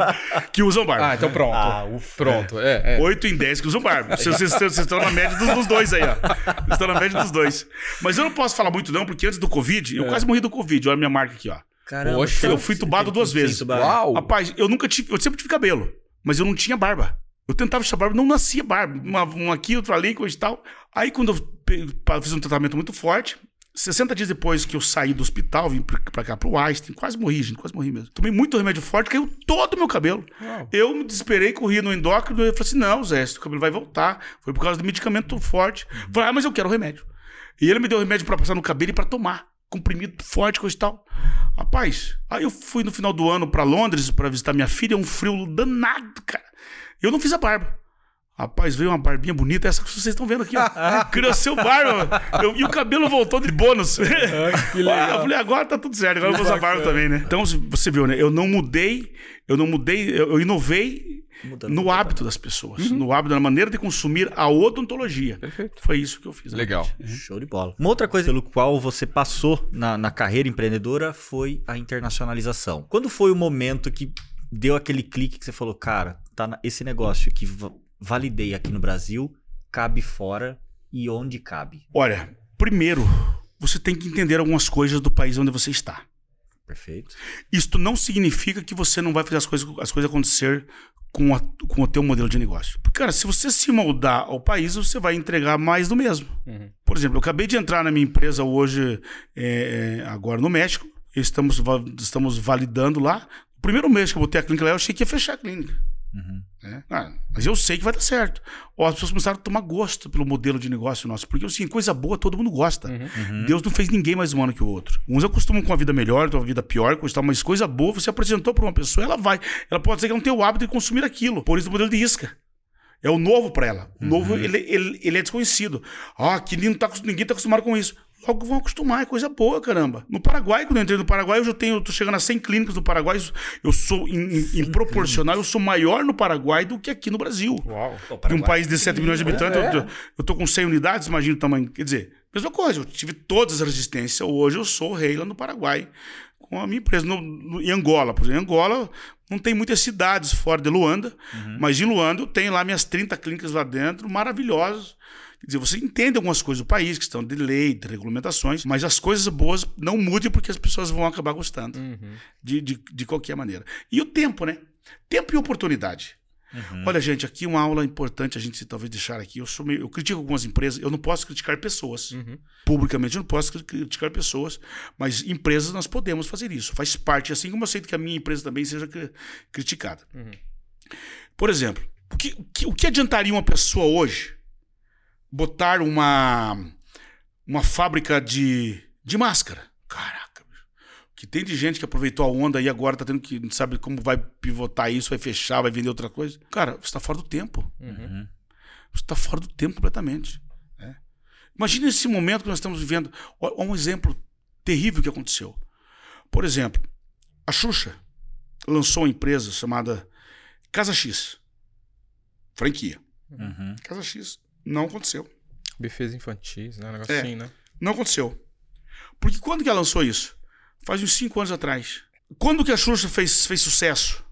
A: Que usam barba.
B: Ah, então pronto. Ah, ufa. Pronto, é.
A: é. Oito em dez que usam barba. Vocês, vocês, vocês estão na média dos, dos, dois aí, ó. Vocês estão na média dos dois. Mas eu não posso falar muito, não, porque antes do Covid, eu é. quase morri do Covid. Olha a minha marca aqui, ó. Caramba. Poxa, eu fui tubado duas vezes. Uau. Rapaz, eu nunca tive. Eu sempre tive cabelo, mas eu não tinha barba. Eu tentava deixar barba, não nascia barba. Uma, um aqui, outro ali, coisa e tal. Aí, quando eu fiz um tratamento muito forte, 60 dias depois que eu saí do hospital, vim pra, pra cá, pro Einstein, quase morri, gente, quase morri mesmo. Tomei muito remédio forte, caiu todo o meu cabelo. Eu me desesperei, corri no endócrino e falei assim: não, Zé, o cabelo vai voltar. Foi por causa do medicamento forte. Uhum. Falei, ah, mas eu quero remédio. E ele me deu remédio para passar no cabelo e para tomar comprimido forte, coisa e tal. Rapaz, aí eu fui no final do ano para Londres para visitar minha filha, um frio danado, cara. Eu não fiz a barba. Rapaz, veio uma barbinha bonita, essa que vocês estão vendo aqui, ó. Cresceu barba. Eu, e o cabelo voltou de bônus. Ah, que legal. eu falei, agora tá tudo certo, agora eu vou usar barba também, né? Então, você viu, né? Eu não mudei, eu não mudei, eu, eu inovei Mudando no hábito das pessoas, uhum. no hábito, na maneira de consumir a odontologia. Perfeito. Foi isso que eu fiz.
B: Legal.
C: Uhum. Show de bola. Uma outra coisa pelo qual você passou na, na carreira empreendedora foi a internacionalização. Quando foi o momento que deu aquele clique que você falou, cara, tá na, esse negócio que validei aqui no Brasil, cabe fora e onde cabe?
A: Olha, primeiro, você tem que entender algumas coisas do país onde você está.
C: Perfeito.
A: Isto não significa que você não vai fazer as coisas, as coisas acontecer com, a, com o teu modelo de negócio. Porque, cara, se você se moldar ao país, você vai entregar mais do mesmo. Uhum. Por exemplo, eu acabei de entrar na minha empresa hoje, é, é agora no México. Estamos, estamos validando lá. O primeiro mês que eu botei a clínica lá, eu achei que ia fechar a clínica. Uhum. Né? Ah, mas eu sei que vai dar certo. Ó, as pessoas começaram a tomar gosto pelo modelo de negócio nosso. Porque, assim, coisa boa todo mundo gosta. Uhum. uhum. Deus não fez ninguém mais humano que o outro. Uns acostumam com a vida melhor, com a vida pior, mas coisa boa você apresentou para uma pessoa, ela vai. Ela pode ser que não tenha o hábito de consumir aquilo. Por isso o modelo de isca. É o novo para ela. O novo, uhum. ele, ele, ele, é desconhecido. Ah, que não tá, ninguém está acostumado com isso logo vão acostumar, é coisa boa, caramba. No Paraguai, quando eu entrei no Paraguai, eu já tenho, eu tô chegando a 100 clínicas no Paraguai, eu sou, em, em proporcional, eu sou maior no Paraguai do que aqui no Brasil. Uau. De um país de 7 milhões de habitantes, é. eu, eu tô com 100 unidades, imagina o tamanho. Quer dizer, mesma coisa, eu tive todas as resistências, hoje eu sou rei lá no Paraguai, com a minha empresa. No, no, em Angola, por exemplo, em Angola não tem muitas cidades fora de Luanda, uhum. mas em Luanda eu tenho lá minhas 30 clínicas lá dentro, maravilhosas, Quer dizer, você entende algumas coisas do país, questão de lei, de regulamentações, mas as coisas boas não mudem porque as pessoas vão acabar gostando uhum. de, de, de qualquer maneira. E o tempo, né? Tempo e oportunidade. Uhum. Olha, gente, aqui uma aula importante a gente talvez deixar aqui. Eu, sou meio, eu critico algumas empresas, eu não posso criticar pessoas. Uhum. Publicamente eu não posso criticar pessoas, mas empresas nós podemos fazer isso. Faz parte, assim como eu aceito que a minha empresa também seja criticada. Uhum. Por exemplo, que, o que, o que adiantaria uma pessoa hoje botar uma, uma fábrica de, de máscara. Caraca, que tem de gente que aproveitou a onda e agora tá tendo que, não sabe como vai pivotar isso, vai fechar, vai vender outra coisa. Cara, você tá fora do tempo. Uhum. Você tá fora do tempo completamente. Né? Imagine esse momento que nós estamos vivendo. Olha um exemplo terrível que aconteceu. Por exemplo, a Xuxa lançou uma empresa chamada Casa X. Franquia. Uhum. Casa X. Não aconteceu.
B: Bufês infantis, né? Um negócio é, assim, né?
A: Não aconteceu. Porque quando que ela lançou isso? Faz uns 5 anos atrás. Quando que a Xuxa fez, fez sucesso?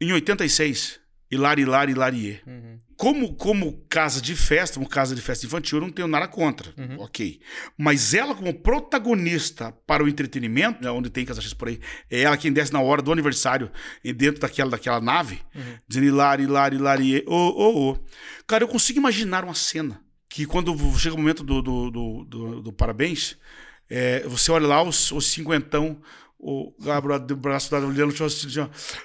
A: Em 86. Hilari, Hilari, Hilarie. Uhum. Como, como casa de festa, uma casa de festa infantil, eu não tenho nada contra. Uhum. Ok. Mas ela, como protagonista para o entretenimento, né, onde tem Casa X por aí, é ela quem desce na hora do aniversário e dentro daquela, daquela nave, uhum. dizendo Hilari, Hilari, Hilarie, ô, ô, ô. Cara, eu consigo imaginar uma cena que quando chega o momento do, do, do, do, do parabéns, é, você olha lá os, os cinquentão o Gabriel do braço da olhando assim,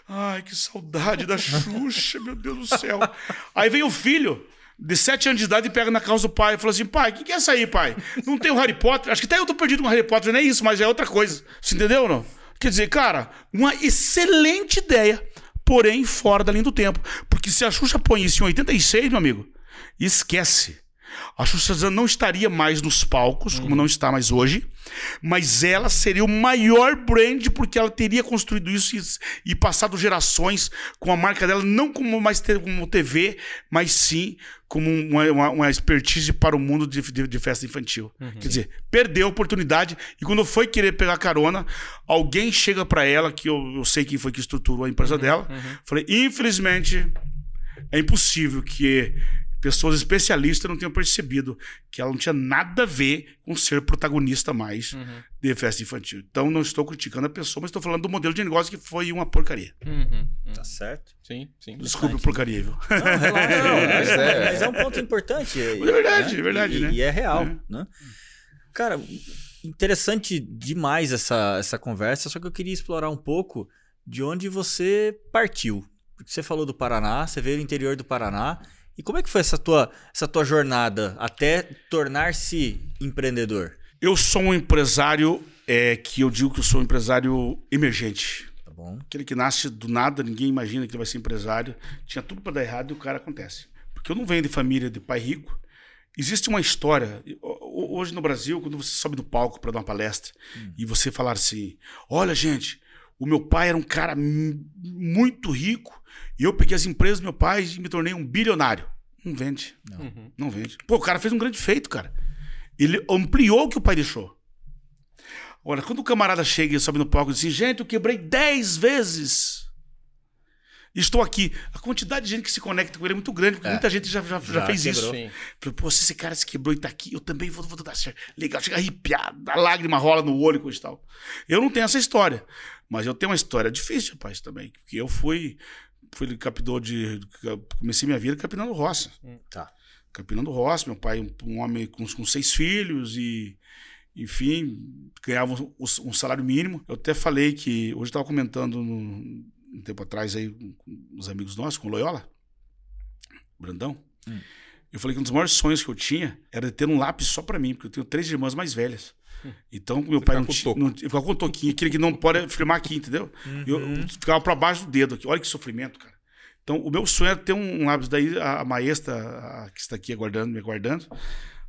A: ai, que saudade da Xuxa, meu Deus do céu. Aí vem o filho, de sete anos de idade, e pega na casa do pai e fala assim: pai, o que, que é essa aí, pai? Não tem o Harry Potter? Acho que até eu tô perdido com o Harry Potter, não é isso, mas é outra coisa. Você entendeu ou não? Quer dizer, cara, uma excelente ideia, porém fora da linha do tempo. Porque se a Xuxa põe isso em 86, meu amigo, esquece. A Xuxa não estaria mais nos palcos, uhum. como não está mais hoje, mas ela seria o maior brand porque ela teria construído isso e, e passado gerações com a marca dela, não como mais como TV, mas sim como uma, uma, uma expertise para o mundo de, de, de festa infantil. Uhum. Quer dizer, perdeu a oportunidade e quando foi querer pegar carona, alguém chega para ela, que eu, eu, sei quem foi que estruturou a empresa uhum. dela, uhum. falei, infelizmente, é impossível que pessoas especialistas não tinham percebido que ela não tinha nada a ver com ser protagonista mais uhum. de festa infantil. Então não estou criticando a pessoa, mas estou falando do modelo de negócio que foi uma porcaria.
C: Uhum. Uhum. Tá certo?
B: Sim, sim.
A: Desculpe a porcaria, viu?
C: Não, relaxa, não, mas, é, mas, é, um ponto importante.
A: É, verdade, né? é verdade,
C: e,
A: né?
C: E é real, é. né? Cara, interessante demais essa, essa conversa, só que eu queria explorar um pouco de onde você partiu. Porque você falou do Paraná, você veio do interior do Paraná e como é que foi essa tua, essa tua jornada até tornar-se empreendedor?
A: Eu sou um empresário é, que eu digo que eu sou um empresário emergente.
C: Tá bom.
A: Aquele que nasce do nada, ninguém imagina que ele vai ser empresário. Tinha tudo para dar errado e o cara acontece. Porque eu não venho de família de pai rico. Existe uma história. Hoje no Brasil, quando você sobe no palco para dar uma palestra hum. e você falar assim: Olha, gente, o meu pai era um cara muito rico e eu peguei as empresas do meu pai e me tornei um bilionário. Não vende. Não. Uhum. não vende. Pô, o cara fez um grande feito, cara. Ele ampliou o que o pai deixou. Agora, quando o camarada chega e sobe no palco e diz assim, gente, eu quebrei 10 vezes. Estou aqui. A quantidade de gente que se conecta com ele é muito grande, porque é. muita gente já, já, já, já fez quebrou. isso. Falei, pô, se esse cara se quebrou e tá aqui, eu também vou, vou dar certo. Legal, chega arrepiado, a lágrima rola no olho e tal. Eu não tenho essa história, mas eu tenho uma história difícil, rapaz, também. Porque eu fui, fui capitão de. Comecei minha vida capinando roça. Hum, tá. Capinando roça, meu pai, um, um homem com, com seis filhos e enfim, ganhava um, um, salário mínimo. Eu até falei que, hoje estava comentando no, um tempo atrás aí com uns amigos nossos, com o Loyola, Brandão. Hum. Eu falei que um dos maiores sonhos que eu tinha era ter um lápis só para mim, porque eu tenho três irmãs mais velhas. Então, meu Você pai não tinha. Ficava com o toquinho, aquele que não pode filmar aqui, entendeu? Uhum. Eu, ficava para baixo do dedo aqui. Olha que sofrimento, cara. Então, o meu sonho era ter um, um lápis. Daí, a, a maestra, a, que está aqui aguardando, me aguardando,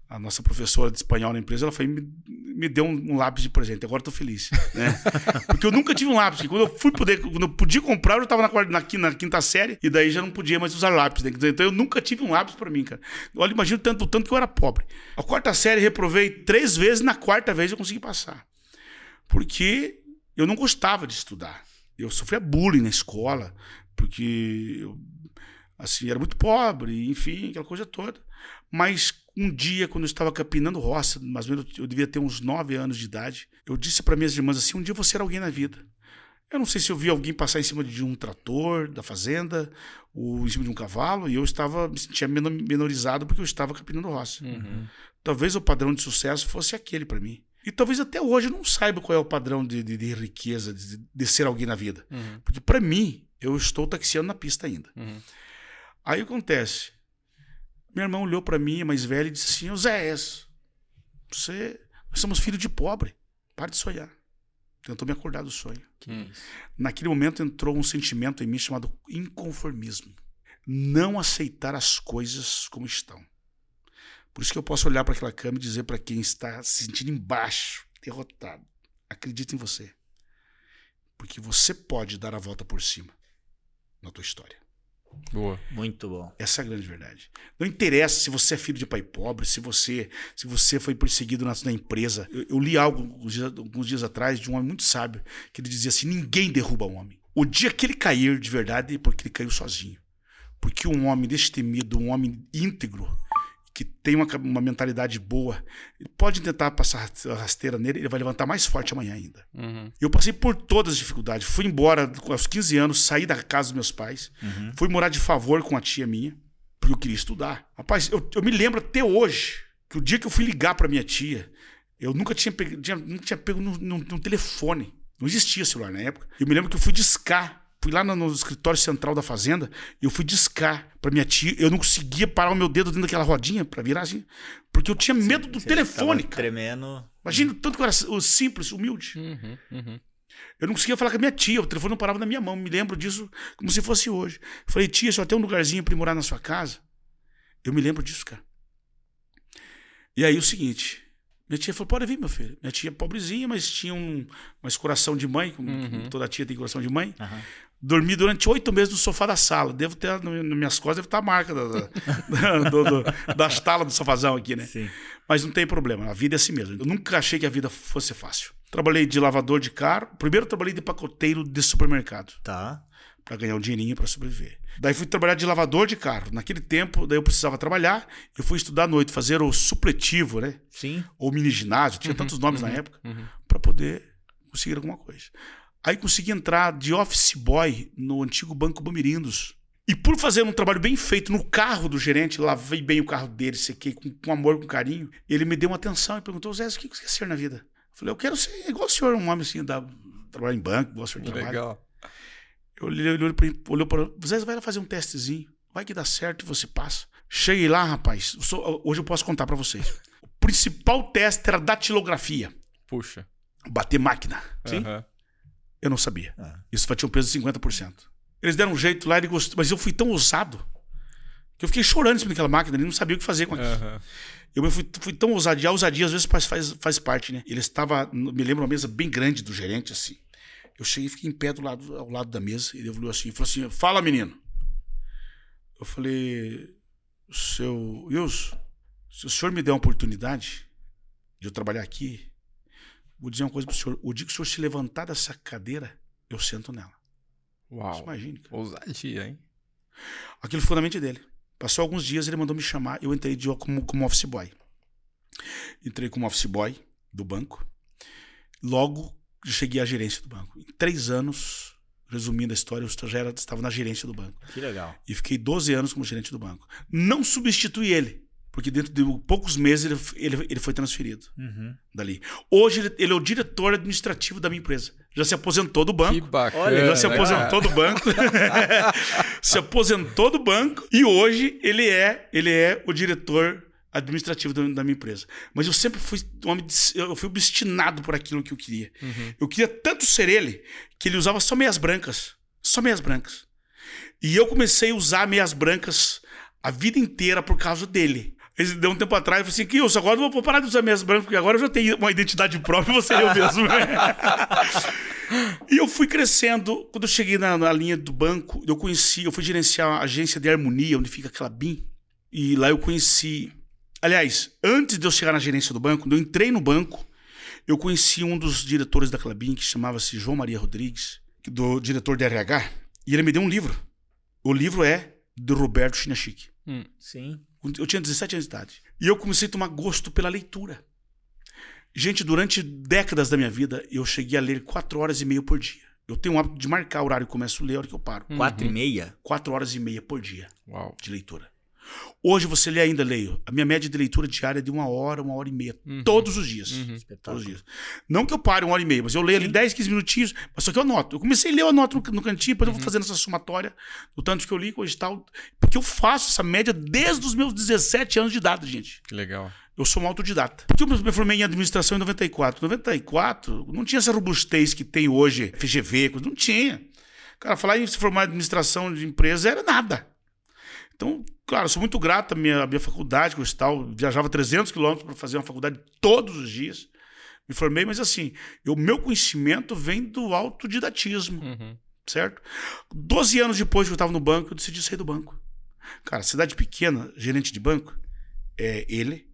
A: a nossa professora de espanhol na empresa, ela foi me, me deu um, um, lápis de presente. Agora estou feliz, né? Porque eu nunca tive um lápis. Quando eu fui poder, quando eu podia comprar, eu estava na, na, na, quinta série e daí já não podia mais usar lápis. Né? Então eu nunca tive um lápis para mim, cara. Olha, imagina tanto, tanto que eu era pobre. A quarta série reprovei três vezes, na quarta vez eu consegui passar. Porque eu não gostava de estudar. Eu sofria bullying na escola, porque eu, assim, era muito pobre, enfim, aquela coisa toda. Mas um dia, quando eu estava capinando roça, mais ou menos eu devia ter uns 9 anos de idade, eu disse para minhas irmãs assim: um dia eu vou ser alguém na vida. Eu não sei se eu vi alguém passar em cima de um trator da fazenda ou em cima de um cavalo e eu estava me sentia menorizado porque eu estava capinando roça. Uhum. Talvez o padrão de sucesso fosse aquele para mim. E talvez até hoje eu não saiba qual é o padrão de, de, de riqueza, de, de, ser alguém na vida. Uhum. Porque para mim, eu estou taxiando na pista ainda. Uhum. Aí acontece, meu irmão olhou para mim, mais velho, e disse assim: Zéias, você. Nós somos filhos de pobre. Pare de sonhar. Tentou me acordar do sonho. Naquele momento entrou um sentimento em mim chamado inconformismo. Não aceitar as coisas como estão. Por isso que eu posso olhar para aquela cama e dizer para quem está se sentindo embaixo, derrotado: acredite em você. Porque você pode dar a volta por cima na tua história.
C: Boa. Muito bom.
A: Essa é a grande verdade. Não interessa se você é filho de pai pobre, se você se você foi perseguido na, na empresa. Eu, eu, li algo alguns dias, alguns dias atrás de um homem muito sábio, que ele dizia assim: ninguém derruba um homem. O dia que ele cair de verdade é porque ele caiu sozinho. Porque um homem destemido, um homem íntegro, que tem uma, uma mentalidade boa, pode tentar passar a rasteira nele, ele vai levantar mais forte amanhã ainda. Uhum. Eu passei por todas as dificuldades. Fui embora aos 15 anos, saí da casa dos meus pais, uhum. fui morar de favor com a tia minha, porque eu queria estudar. Rapaz, eu, eu me lembro até hoje que o dia que eu fui ligar para minha tia, eu nunca tinha pego, tinha, nunca tinha pego no, no, no telefone. Não existia celular na época. Eu me lembro que eu fui discar Fui lá no, no, escritório central da fazenda e eu fui discar para minha tia. Eu não conseguia parar o meu dedo dentro daquela rodinha para virar assim, porque eu tinha medo do telefone. Cara.
C: Tremendo.
A: Imagina tanto que eu era simples, humilde. Uhum, uhum. Eu não conseguia falar com a minha tia, o telefone não parava na minha mão. Me lembro disso como se fosse hoje. Eu falei, tia, só tem um lugarzinho para morar na sua casa? Eu me lembro disso, cara. E aí o seguinte, minha tia falou: pode vir, meu filho. Minha tia é pobrezinha, mas tinha um mais coração de mãe, como uhum. toda tia tem coração de mãe. Uhum. Dormi durante oito meses no sofá da sala. Devo ter, nas minhas costas, deve estar a marca da, da, do, do, das talas do sofazão aqui, né? Sim. Mas não tem problema, a vida é assim mesmo. Eu nunca achei que a vida fosse fácil. Trabalhei de lavador de carro. Primeiro trabalhei de pacoteiro de supermercado.
C: Tá.
A: Para ganhar um dinheirinho para sobreviver. Daí fui trabalhar de lavador de carro. Naquele tempo, daí eu precisava trabalhar. Eu fui estudar à noite, fazer o supletivo, né?
C: Sim.
A: Ou mini ginásio, tinha uhum, tantos nomes uhum, na época, uhum. para poder conseguir alguma coisa. Aí consegui entrar de office boy no antigo Banco Bamirindos. E por fazer um trabalho bem feito no carro do gerente, lavei bem o carro dele, sequei com, com amor, com carinho, ele me deu uma atenção e perguntou: Zé, o que você quer ser na vida? Eu falei: Eu quero ser igual o senhor, um homem assim, da, trabalhar em banco, igual o senhor trabalha. Legal. Eu olhei, olhou para olhou para Zé, vai lá fazer um testezinho, vai que dá certo e você passa. Cheguei lá, rapaz, sou, hoje eu posso contar para vocês. O principal teste era datilografia.
B: Puxa.
A: Bater máquina. Sim. Eu não sabia. Ah. Isso tinha um peso de 50%. Eles deram um jeito lá, ele gostou, mas eu fui tão ousado que eu fiquei chorando em cima daquela máquina, ele não sabia o que fazer com aquilo. Uhum. Eu fui, fui, tão ousado, e a ousadia às vezes faz, faz, faz parte, né? Ele estava, me lembro, uma mesa bem grande do gerente, assim. Eu cheguei e fiquei em pé do lado, ao lado da mesa, ele olhou assim, falou assim, fala menino. Eu falei, seu Wilson, se o senhor me der uma oportunidade de eu trabalhar aqui, Vou dizer uma coisa para o senhor. O dia que o senhor se levantar dessa cadeira, eu sento nela.
B: Uau. Imagine. Ousadia, hein?
A: Aquilo foi na mente dele. Passou alguns dias, ele mandou me chamar. Eu entrei de, como, como office boy. Entrei como office boy do banco. Logo cheguei à gerência do banco. Em três anos, resumindo a história, eu já era, estava na gerência do banco.
C: Que legal.
A: E fiquei 12 anos como gerente do banco. Não substituí ele. Porque dentro de poucos meses ele, ele, ele foi transferido
C: uhum.
A: dali. Hoje ele, ele, é o diretor administrativo da minha empresa. Já se aposentou do banco.
B: Que bacana.
A: já se aposentou do banco. se aposentou do banco. E hoje ele é, ele é o diretor administrativo da, da minha empresa. Mas eu sempre fui um homem, eu fui obstinado por aquilo que eu queria.
B: Uhum.
A: Eu queria tanto ser ele que ele usava só meias brancas. Só meias brancas. E eu comecei a usar meias brancas a vida inteira por causa dele. Ele deu um tempo atrás e falou assim: Kilson, agora eu vou parar de usar meias brancas, porque agora eu já tenho uma identidade própria, você eu mesmo. e eu fui crescendo. Quando eu cheguei na, na, linha do banco, eu conheci, eu fui gerenciar a agência de harmonia, onde fica aquela BIM. E lá eu conheci. Aliás, antes de eu chegar na gerência do banco, quando eu entrei no banco, eu conheci um dos diretores da Clabin, que chamava-se João Maria Rodrigues, do diretor de RH, e ele me deu um livro. O livro é do Roberto Chinachique.
B: Hum.
C: Sim.
A: Eu tinha 17 anos de idade. E eu comecei a tomar gosto pela leitura. Gente, durante décadas da minha vida, eu cheguei a ler quatro horas e meia por dia. Eu tenho o hábito de marcar o horário que começo a ler, a hora que eu paro.
C: Uhum. Quatro e meia?
A: Quatro horas e meia por dia
B: Uau.
A: de leitura. Hoje você lê ainda, leio. A minha média de leitura diária é de uma hora, uma hora e meia.
B: Uhum.
A: Todos os dias.
B: Uhum.
A: Todos os dias. Não que eu pare uma hora e meia, mas eu leio Sim. ali 10, 15 minutinhos. Mas só que eu anoto. Eu comecei a ler, eu anoto no, no cantinho, depois uhum. eu vou uhum. fazendo essa somatória do tanto que eu li, coisa e tal. Porque eu faço essa média desde os meus 17 anos de idade, gente.
B: Legal.
A: Eu sou um autodidata. Porque eu me formei em administração em 94. 94 não tinha essa robustez que tem hoje, FGV, não tinha. Cara, falar em se formar em administração de empresa era nada. Então, claro, sou muito grato à minha, à minha faculdade, com tal. Viajava 300 quilômetros para fazer uma faculdade todos os dias. Me formei, mas assim, o meu conhecimento vem do autodidatismo,
B: uhum.
A: certo? Doze anos depois que eu estava no banco, eu decidi sair do banco. Cara, cidade pequena, gerente de banco, é ele,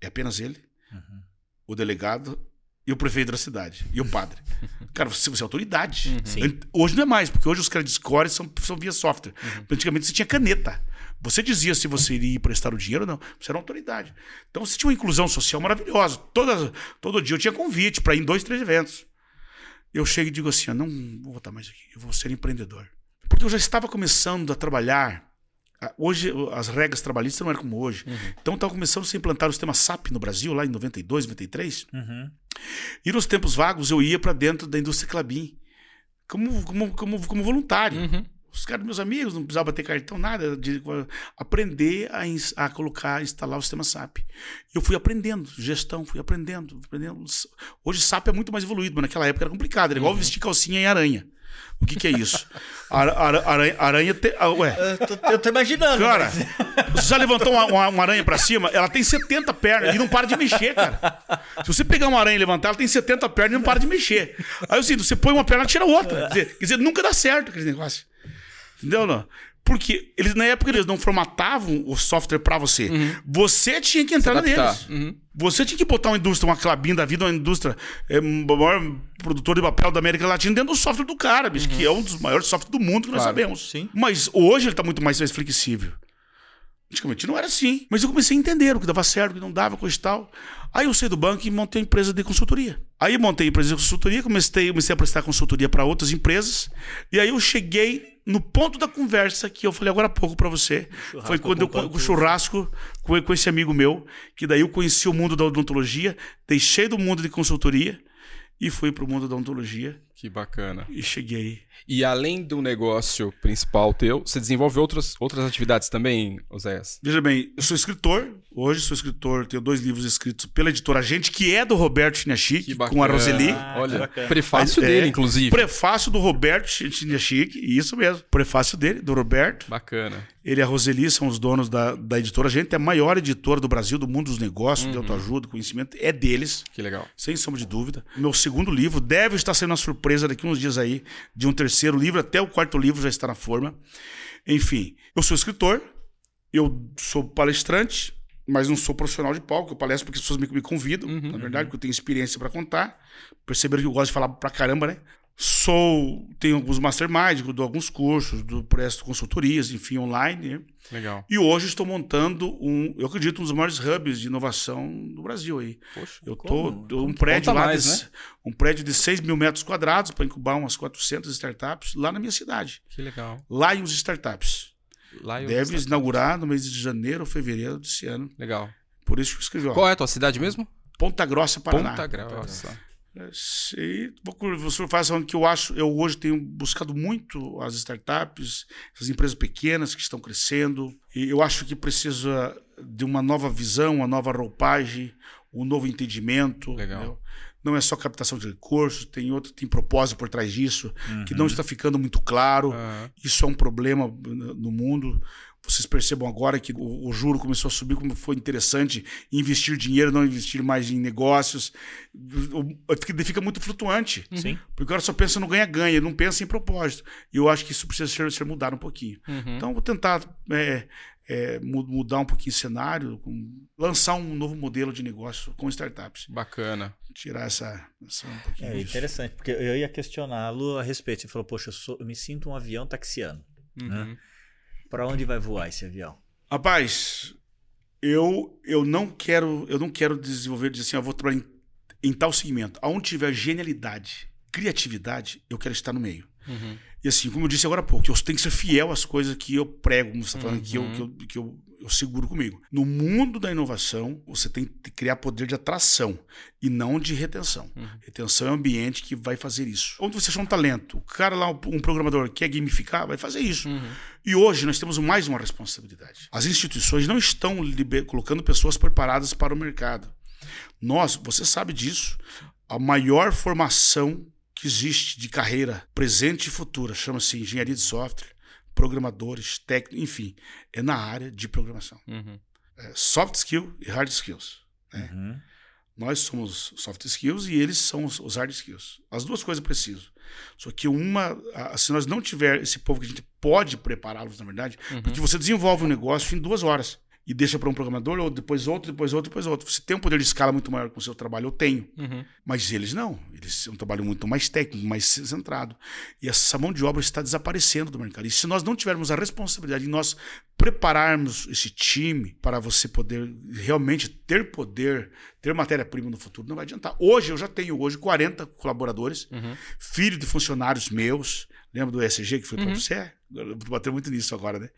A: é apenas ele,
C: uhum.
A: o delegado e o prefeito da cidade, e o padre. Cara, você, você é autoridade.
C: Uhum.
A: Hoje não é mais, porque hoje os credit scores são, são via software. Uhum. Antigamente você tinha caneta. Você dizia se você iria prestar o dinheiro ou não. Você era autoridade. Então você tinha uma inclusão social maravilhosa. Toda, todo dia eu tinha convite para ir em dois, três eventos. Eu chego e digo assim: eu não vou votar mais aqui, eu vou ser empreendedor. Porque eu já estava começando a trabalhar. Hoje as regras trabalhistas não eram como hoje.
C: Uhum.
A: Então estava começando a se implantar o sistema SAP no Brasil, lá em 92, 93.
C: Uhum.
A: E nos tempos vagos eu ia para dentro da indústria Clabin como, como, como, como voluntário.
B: Uhum.
A: Os caras, meus amigos, não precisava ter cartão, nada, de aprender a, a colocar, instalar o sistema SAP. Eu fui aprendendo, gestão, fui aprendendo, aprendendo. Hoje SAP é muito mais evoluído, mas naquela época era complicado, era igual uhum. vestir calcinha em aranha. O que, que é isso? Ara, ara, aranha. aranha te, ah, ué.
C: Eu tô, eu tô imaginando.
A: Cara, mas... você já levantou uma, uma, uma, aranha pra cima? Ela tem 70 pernas e não para de mexer, cara. Se você pegar uma aranha e levantar, ela tem 70 pernas e não para de mexer. Aí eu sinto, você põe uma perna, tira outra. Quer dizer, quer dizer nunca dá certo aquele negócio. Entendeu? Não? Porque eles, na época eles não formatavam o software para você.
B: Uhum.
A: Você tinha que entrar neles.
B: Uhum.
A: Você tinha que botar uma indústria, uma Clabin da vida, uma indústria, é, o maior produtor de papel da América Latina dentro do software do cara, bicho, uhum. que é um dos maiores softwares do mundo que claro. nós sabemos.
C: Sim.
A: Mas hoje ele está muito mais flexível. Antigamente não era assim. Mas eu comecei a entender o que dava certo, o que não dava, coisa e tal. Aí eu saí do banco e montei uma empresa de consultoria. Aí montei a empresa de consultoria, comecei, comecei a prestar consultoria para outras empresas. E aí eu cheguei no ponto da conversa que eu falei agora há pouco para você. Foi quando eu com o churrasco com, com esse amigo meu, que daí eu conheci o mundo da odontologia, deixei do mundo de consultoria e fui para o mundo da odontologia.
B: Que bacana.
A: E cheguei.
B: E além do negócio principal teu, você desenvolve outras, outras atividades também, Oséias?
A: Veja bem, eu sou escritor. Hoje sou escritor, tenho dois livros escritos pela editora Gente, que é do Roberto Chinachique, com a Roseli.
B: Ah, Olha, prefácio é, dele, inclusive.
A: Prefácio do Roberto Chinachique, isso mesmo. Prefácio dele, do Roberto.
B: Bacana.
A: Ele e a Roseli são os donos da, da editora Gente, é a maior editora do Brasil, do mundo dos negócios, uhum. de autoajuda, conhecimento. É deles.
B: Que legal.
A: Sem sombra de dúvida. Meu segundo livro deve estar sendo uma surpresa daqui uns dias aí, de um terceiro livro, até o quarto livro já está na forma. Enfim, eu sou escritor, eu sou palestrante, mas não sou profissional de palco. Eu palestro porque as pessoas me, me convidam,
B: uhum,
A: na verdade, uhum. porque eu tenho experiência para contar. Perceberam que eu gosto de falar pra caramba, né? Sou, tenho alguns masterminds, dou alguns cursos, do, presto consultorias, enfim, online. Né?
B: Legal.
A: E hoje estou montando um, eu acredito, um dos maiores hubs de inovação do Brasil aí.
B: Poxa,
A: eu tô um prédio lá mais, de, né? um prédio de 6 mil metros quadrados para incubar umas 400 startups lá na minha cidade.
B: Que legal.
A: Lions Startups. Lions Deve inaugurar no mês de janeiro ou fevereiro desse ano.
B: Legal.
A: Por isso que eu escrevi. Ó,
B: Qual é a tua cidade mesmo?
A: Ponta Grossa, Paraná.
B: Ponta Grossa.
A: E você faz falando que eu acho, eu hoje tenho buscado muito as startups, essas empresas pequenas que estão crescendo, e eu acho que precisa de uma nova visão, uma nova roupagem, um novo entendimento.
B: Legal. Né?
A: Não é só captação de recursos, tem outro, tem propósito por trás disso, uhum. que não está ficando muito claro. Uhum. Isso é um problema no mundo vocês percebam agora que o, o, juro começou a subir, como foi interessante investir dinheiro, não investir mais em negócios. Fica, fica muito flutuante.
C: Uhum. Sim.
A: Porque cara só pensa no ganha-ganha, não pensa em propósito. E eu acho que isso precisa ser, ser mudado um pouquinho.
B: Uhum.
A: Então, vou tentar é, é, mudar um pouquinho o cenário, lançar um novo modelo de negócio com startups.
B: Bacana.
A: Tirar essa. essa um
C: é disso. interessante, porque eu ia questioná-lo a respeito. Você falou, poxa, eu, sou, eu me sinto um avião taxiano. Né? Uhum. Né? Para onde vai voar esse avião?
A: Rapaz, eu eu não quero eu não quero desenvolver dizer assim, eu vou trabalhar em, em, tal segmento. Aonde tiver genialidade, criatividade, eu quero estar no meio.
B: Uhum.
A: E assim, como eu disse agora há pouco, eu tenho que ser fiel às coisas que eu prego, como você está falando, uhum. que, eu, que, eu, que eu eu seguro comigo. No mundo da inovação, você tem que criar poder de atração e não de retenção.
B: Uhum.
A: Retenção é o ambiente que vai fazer isso. Onde você achar um talento, o cara lá, um programador quer gamificar, vai fazer isso.
B: Uhum.
A: E hoje nós temos mais uma responsabilidade. As instituições não estão colocando pessoas preparadas para o mercado. Nós, você sabe disso, a maior formação que existe de carreira presente e futura chama-se engenharia de software programadores, técnicos, enfim, é na área de programação.
B: Uhum.
A: É soft skill e hard skills.
C: Né? Uhum.
A: Nós somos soft skills e eles são os hard skills. As duas coisas precisam. Só que uma, se nós não tiver esse povo que a gente pode prepará-los, na verdade,
B: uhum.
A: porque você desenvolve um negócio em duas horas e deixa para um programador, ou depois outro, depois outro, depois outro. Você tem um poder de escala muito maior com o seu trabalho, eu tenho.
B: Uhum.
A: Mas eles não. Eles têm um trabalho muito mais técnico, mais centrado. E essa mão de obra está desaparecendo do mercado. E se nós não tivermos a responsabilidade de nós prepararmos esse time para você poder realmente ter poder, ter matéria-prima no futuro, não vai adiantar. Hoje, eu já tenho hoje 40 colaboradores,
B: uhum.
A: filho de funcionários meus. Lembra do ESG que foi
B: uhum.
A: para você? Eu vou bater muito nisso agora, né?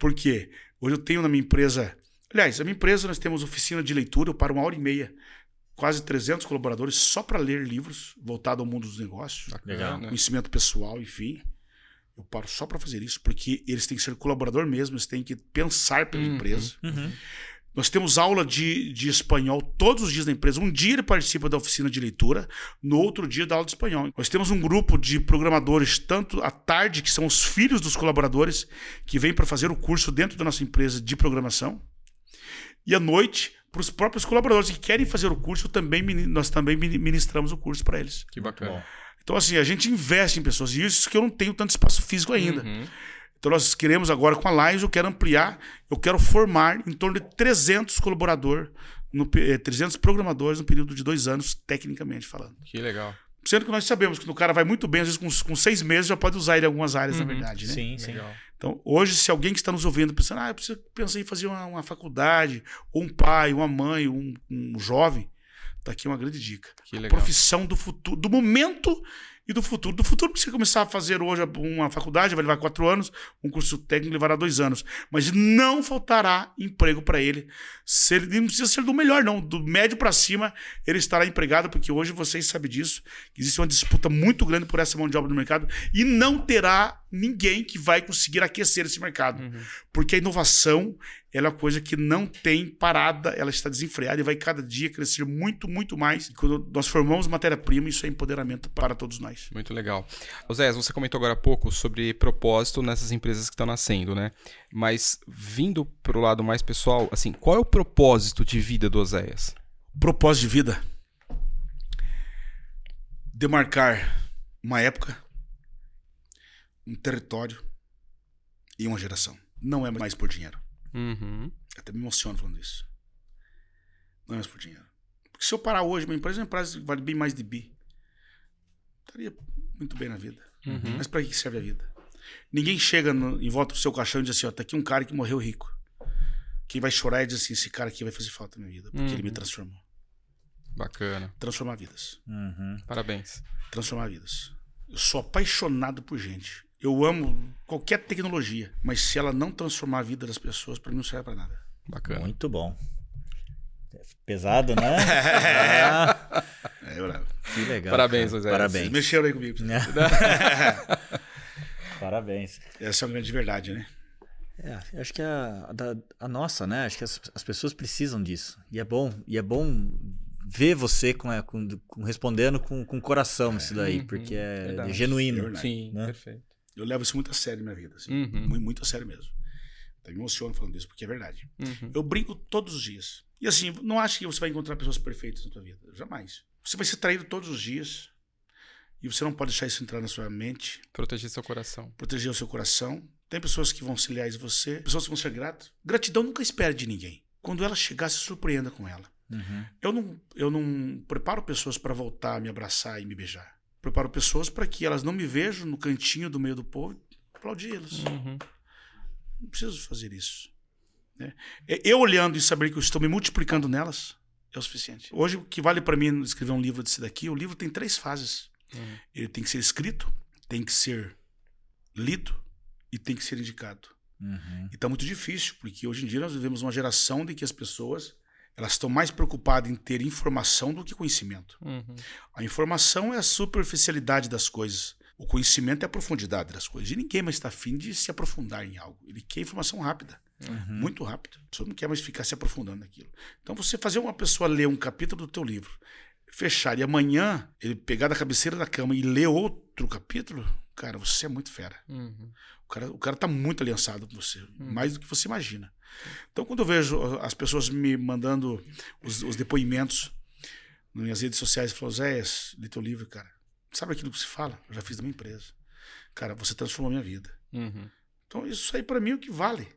A: Por quê? Hoje eu tenho na minha empresa. Aliás, a minha empresa nós temos oficina de leitura para uma hora e meia. Quase 300 colaboradores só para ler livros voltados ao mundo dos negócios.
B: Legal, né?
A: Conhecimento pessoal, enfim. Eu paro só para fazer isso, porque eles têm que ser colaborador mesmo, eles têm que pensar pela
B: uhum,
A: empresa.
C: Uhum.
A: Nós temos aula de, de espanhol todos os dias na empresa. Um dia ele participa da oficina de leitura, no outro dia da aula de espanhol. Nós temos um grupo de programadores, tanto à tarde, que são os filhos dos colaboradores, que vêm para fazer o curso dentro da nossa empresa de programação, e à noite, para os próprios colaboradores que querem fazer o curso, também, nós também ministramos o curso para eles.
B: Que bacana.
A: Então, assim, a gente investe em pessoas, e isso que eu não tenho tanto espaço físico ainda.
B: Uhum.
A: Então nós queremos agora com a Lions, eu quero ampliar, eu quero formar em torno de 300 colaboradores, no, 300 eh, programadores no período de dois anos, tecnicamente falando.
B: Que legal.
A: Sendo que nós sabemos que o cara vai muito bem, às vezes com, com seis meses já pode usar ele em algumas áreas,
B: uhum.
A: na verdade, né?
C: Sim, sim.
B: Legal.
A: Então, hoje, se alguém que está nos ouvindo pensando, ah, eu preciso pensar em fazer uma, uma faculdade, ou um pai, uma mãe, um, um jovem, tá aqui uma grande dica.
B: Que legal.
A: Profissão do futuro, do momento e do futuro. Do futuro, que você começar a fazer hoje uma faculdade, vai levar quatro anos, um curso técnico levará dois anos. Mas não faltará emprego para ele. Se ele não precisa ser do melhor, não. Do médio para cima, ele estará empregado, porque hoje vocês sabem disso. Existe uma disputa muito grande por essa mão de obra no mercado e não terá ninguém que vai conseguir aquecer esse mercado.
B: Uhum.
A: Porque a inovação ela é uma coisa que não tem parada, ela está desenfreada e vai cada dia crescer muito, muito mais. E quando nós formamos matéria-prima, isso é empoderamento para todos nós.
B: Muito legal. Zé, você comentou agora há pouco sobre propósito nessas empresas que estão nascendo, né? Mas vindo para o lado mais pessoal, assim, qual é o propósito de vida do Oséias?
A: Propósito de vida? Demarcar uma época, um território e uma geração. Não é mais por dinheiro.
B: Uhum.
A: Até me emociono falando isso. Não é mais por dinheiro. Porque se eu parar hoje, minha empresa é uma empresa que vale bem mais de bi. estaria muito bem na vida.
B: Uhum.
A: Mas para que serve a vida? Ninguém chega no, em volta do seu caixão e diz assim: ó, tá aqui um cara que morreu rico. Quem vai chorar e diz assim: esse cara aqui vai fazer falta na minha vida, porque
B: Uhum.
A: ele me transformou.
B: Bacana.
A: Transformar vidas.
C: Uhum.
B: Parabéns.
A: Transformar vidas. Eu sou apaixonado por gente. Eu amo qualquer tecnologia, mas se ela não transformar a vida das pessoas, para mim não serve para nada.
B: Bacana.
C: Muito bom. Pesado, né? Ah,
A: É, eu,
C: que legal.
B: Parabéns. José.
C: Parabéns.
A: mexeram aí comigo.
C: Parabéns.
A: Essa é uma grande verdade, né?
C: É, acho que a, a, a nossa, né? Acho que as, as pessoas precisam disso. E é bom, e é bom ver você com, é, com, com- respondendo com, com coração isso daí,
B: Uhum,
C: porque é,
B: verdade.
C: genuíno.
A: É verdade.
B: Sim,
C: Né?
B: perfeito.
A: Eu levo isso muito a sério na minha vida. Assim.
B: Uhum.
A: Muito, muito a sério mesmo. Até me emociono falando isso, porque é verdade.
B: Uhum.
A: Eu brinco todos os dias. E assim, não acho que você vai encontrar pessoas perfeitas na tua vida. Jamais. Você vai ser traído todos os dias. E você não pode deixar isso entrar na sua mente,
B: Proteger seu coração.
A: proteger o seu coração. Tem pessoas que vão ser leais a você, pessoas que vão ser gratas. Gratidão nunca espera de ninguém. Quando ela chegar, se surpreenda com ela.
C: Uhum.
A: Eu não, eu não preparo pessoas para voltar a me abraçar e me beijar. Preparo pessoas para que elas não me vejam no cantinho do meio do povo e aplaudi-las.
B: Uhum.
A: Não preciso fazer isso. né? É, Eu olhando e saber que eu estou me multiplicando nelas é o suficiente. Hoje, o que vale para mim escrever um livro desse daqui, o livro tem três fases.
B: Uhum.
A: Ele tem que ser escrito, tem que ser lido e tem que ser indicado.
C: Uhum.
A: E está muito difícil, porque hoje em dia nós vivemos uma geração de que as pessoas elas estão mais preocupadas em ter informação do que conhecimento.
B: Uhum.
A: A informação é a superficialidade das coisas. O conhecimento é a profundidade das coisas. E ninguém mais está afim de se aprofundar em algo. Ele quer informação rápida,
C: Uhum.
A: muito rápida. A pessoa não quer mais ficar se aprofundando naquilo. Então, você fazer uma pessoa ler um capítulo do teu livro, fechar e amanhã ele pegar da cabeceira da cama e ler outro capítulo, cara, você é muito fera.
B: Uhum.
A: O cara, o cara tá muito aliançado com você, mais do que você imagina. Então, quando eu vejo as pessoas me mandando os, os depoimentos nas minhas redes sociais, falam, Zé, li teu livro, cara. Sabe aquilo que se fala? Eu já fiz da minha empresa. Cara, você transformou a minha vida.
B: Uhum.
A: Então, isso aí para mim é o que vale.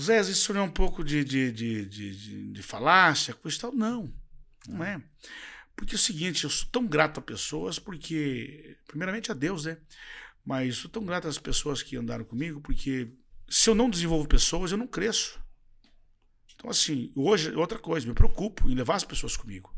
A: Zé, isso não é um pouco de, de, de, de, de, de falácia, coisa e tal? Não, não é. Porque é o seguinte, eu sou tão grato a pessoas, porque, primeiramente a Deus, né? Mas sou tão grato às pessoas que andaram comigo, porque se eu não desenvolvo pessoas, eu não cresço. Então, assim, hoje, outra coisa, me preocupo em levar as pessoas comigo.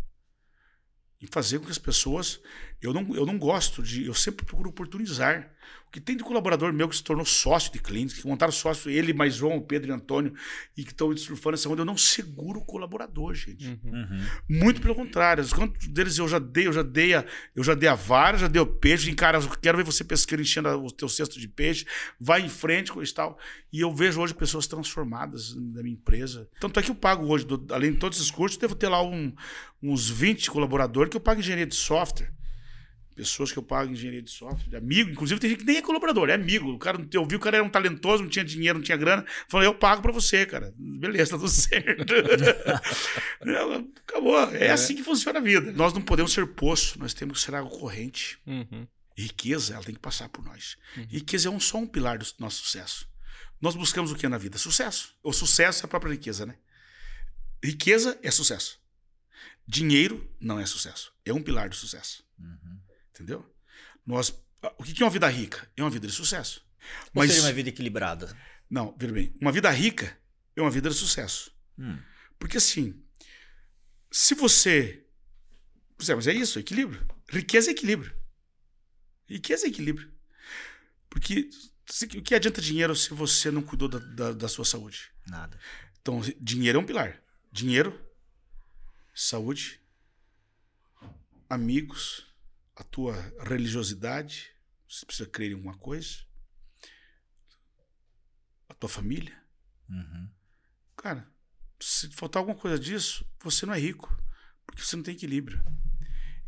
A: Em fazer com que as pessoas. Eu não, eu não gosto de. Eu sempre procuro oportunizar. O que tem de colaborador meu que se tornou sócio de clientes, que montaram sócio, ele mais João, Pedro e Antônio, e que estão surfando essa onda, eu não seguro o colaborador, gente.
B: Uhum.
A: Muito pelo contrário. Quantos deles eu já dei, eu já dei a, eu já dei a vara, já dei o peixe, cara, eu quero ver você pesqueiro enchendo o teu cesto de peixe, vai em frente, coisa e tal. E eu vejo hoje pessoas transformadas na minha empresa. Tanto é que eu pago hoje, do- além de todos esses cursos, devo ter lá um- uns 20 colaboradores que eu pago engenharia de software. Pessoas que eu pago engenharia de software, amigo, inclusive tem gente que nem é colaborador, é amigo. O cara, eu vi o cara era um talentoso, não tinha dinheiro, não tinha grana. Falei, eu pago pra você, cara. Beleza, tá tudo certo. Ela, Acabou. É, assim que funciona a vida. Nós não podemos ser poço, nós temos que ser água corrente.
B: Uhum.
A: Riqueza, ela tem que passar por nós. Riqueza é um, só um pilar do nosso sucesso. Nós buscamos o que na vida? Sucesso. O sucesso é a própria riqueza, né? Riqueza é sucesso. Dinheiro não é sucesso. É um pilar do sucesso.
C: Uhum.
A: Entendeu? Nós, o que é uma vida rica? É uma vida de sucesso.
C: Ou
A: Mas,
C: seria uma vida equilibrada?
A: não, veja bem, uma vida rica é uma vida de sucesso.
C: Hum.
A: Porque assim, se você. Pois é, mas é isso, equilíbrio. Riqueza é equilíbrio. Riqueza é equilíbrio. Porque se- o que adianta dinheiro se você não cuidou da, da, da sua saúde?
C: Nada.
A: Então, dinheiro é um pilar. Dinheiro, saúde, amigos, a tua religiosidade, você precisa crer em alguma coisa, a tua família.
C: Uhum.
A: Cara, se faltar alguma coisa disso, você não é rico, porque você não tem equilíbrio.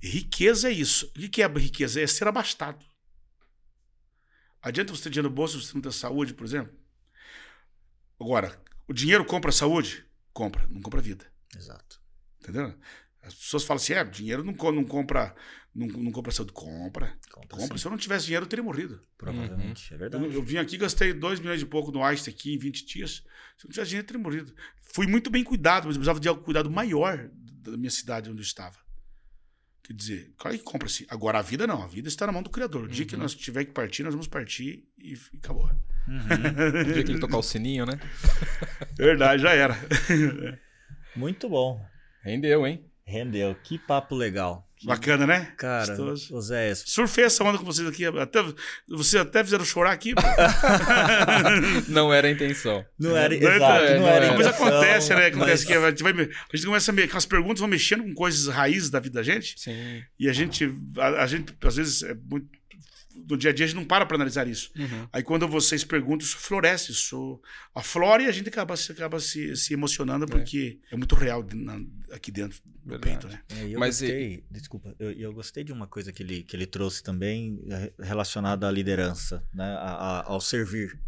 A: Riqueza é isso. O que que é riqueza? É ser abastado. Adianta você ter dinheiro no bolso se você não ter saúde, por exemplo? Agora, o dinheiro compra a saúde? Compra, não compra a vida.
C: Exato.
A: Entendeu? As pessoas falam assim: é, dinheiro não, não compra não, não compra saúde. Compra.
C: Compra
A: Compra.
C: sim.
A: Se eu não tivesse dinheiro, eu teria morrido.
C: Provavelmente. É
A: Eu,
C: verdade.
A: eu vim aqui gastei 2 milhões e pouco no Einstein aqui em 20 dias. Se eu não tivesse dinheiro, eu teria morrido. Fui muito bem cuidado, mas eu precisava de um cuidado maior da minha cidade onde eu estava. Quer dizer, claro que compra-se. Agora a vida não, a vida está na mão do Criador. O dia que nós tiver que partir, nós vamos partir e, e acabou.
B: Uhum. o dia que ele tocar o sininho, né?
A: Verdade, já era.
C: Muito bom.
B: Rendeu, hein?
C: Rendeu. Que papo legal.
A: Bacana, né?
C: Cara, José.
A: Surfei essa onda com vocês aqui. Até, vocês até fizeram chorar aqui.
B: não era a intenção.
C: Não era, não, exato, é, não, não era a
A: intenção. Mas acontece, né? Acontece mas... que a gente, vai, a gente começa a me, as perguntas vão mexendo com coisas raízes da vida da gente.
B: Sim.
A: E a gente, a, a gente às vezes, é muito no dia a dia a gente não para para analisar isso.
B: Uhum.
A: Aí quando vocês perguntam, isso floresce, isso aflora e a gente acaba, acaba se, se emocionando porque é, é muito real na, aqui dentro do Verdade. peito, né?
C: É, eu Mas gostei, e... desculpa, eu, eu gostei de uma coisa que ele, que ele trouxe também é, relacionada à liderança, né? A, a, ao servir.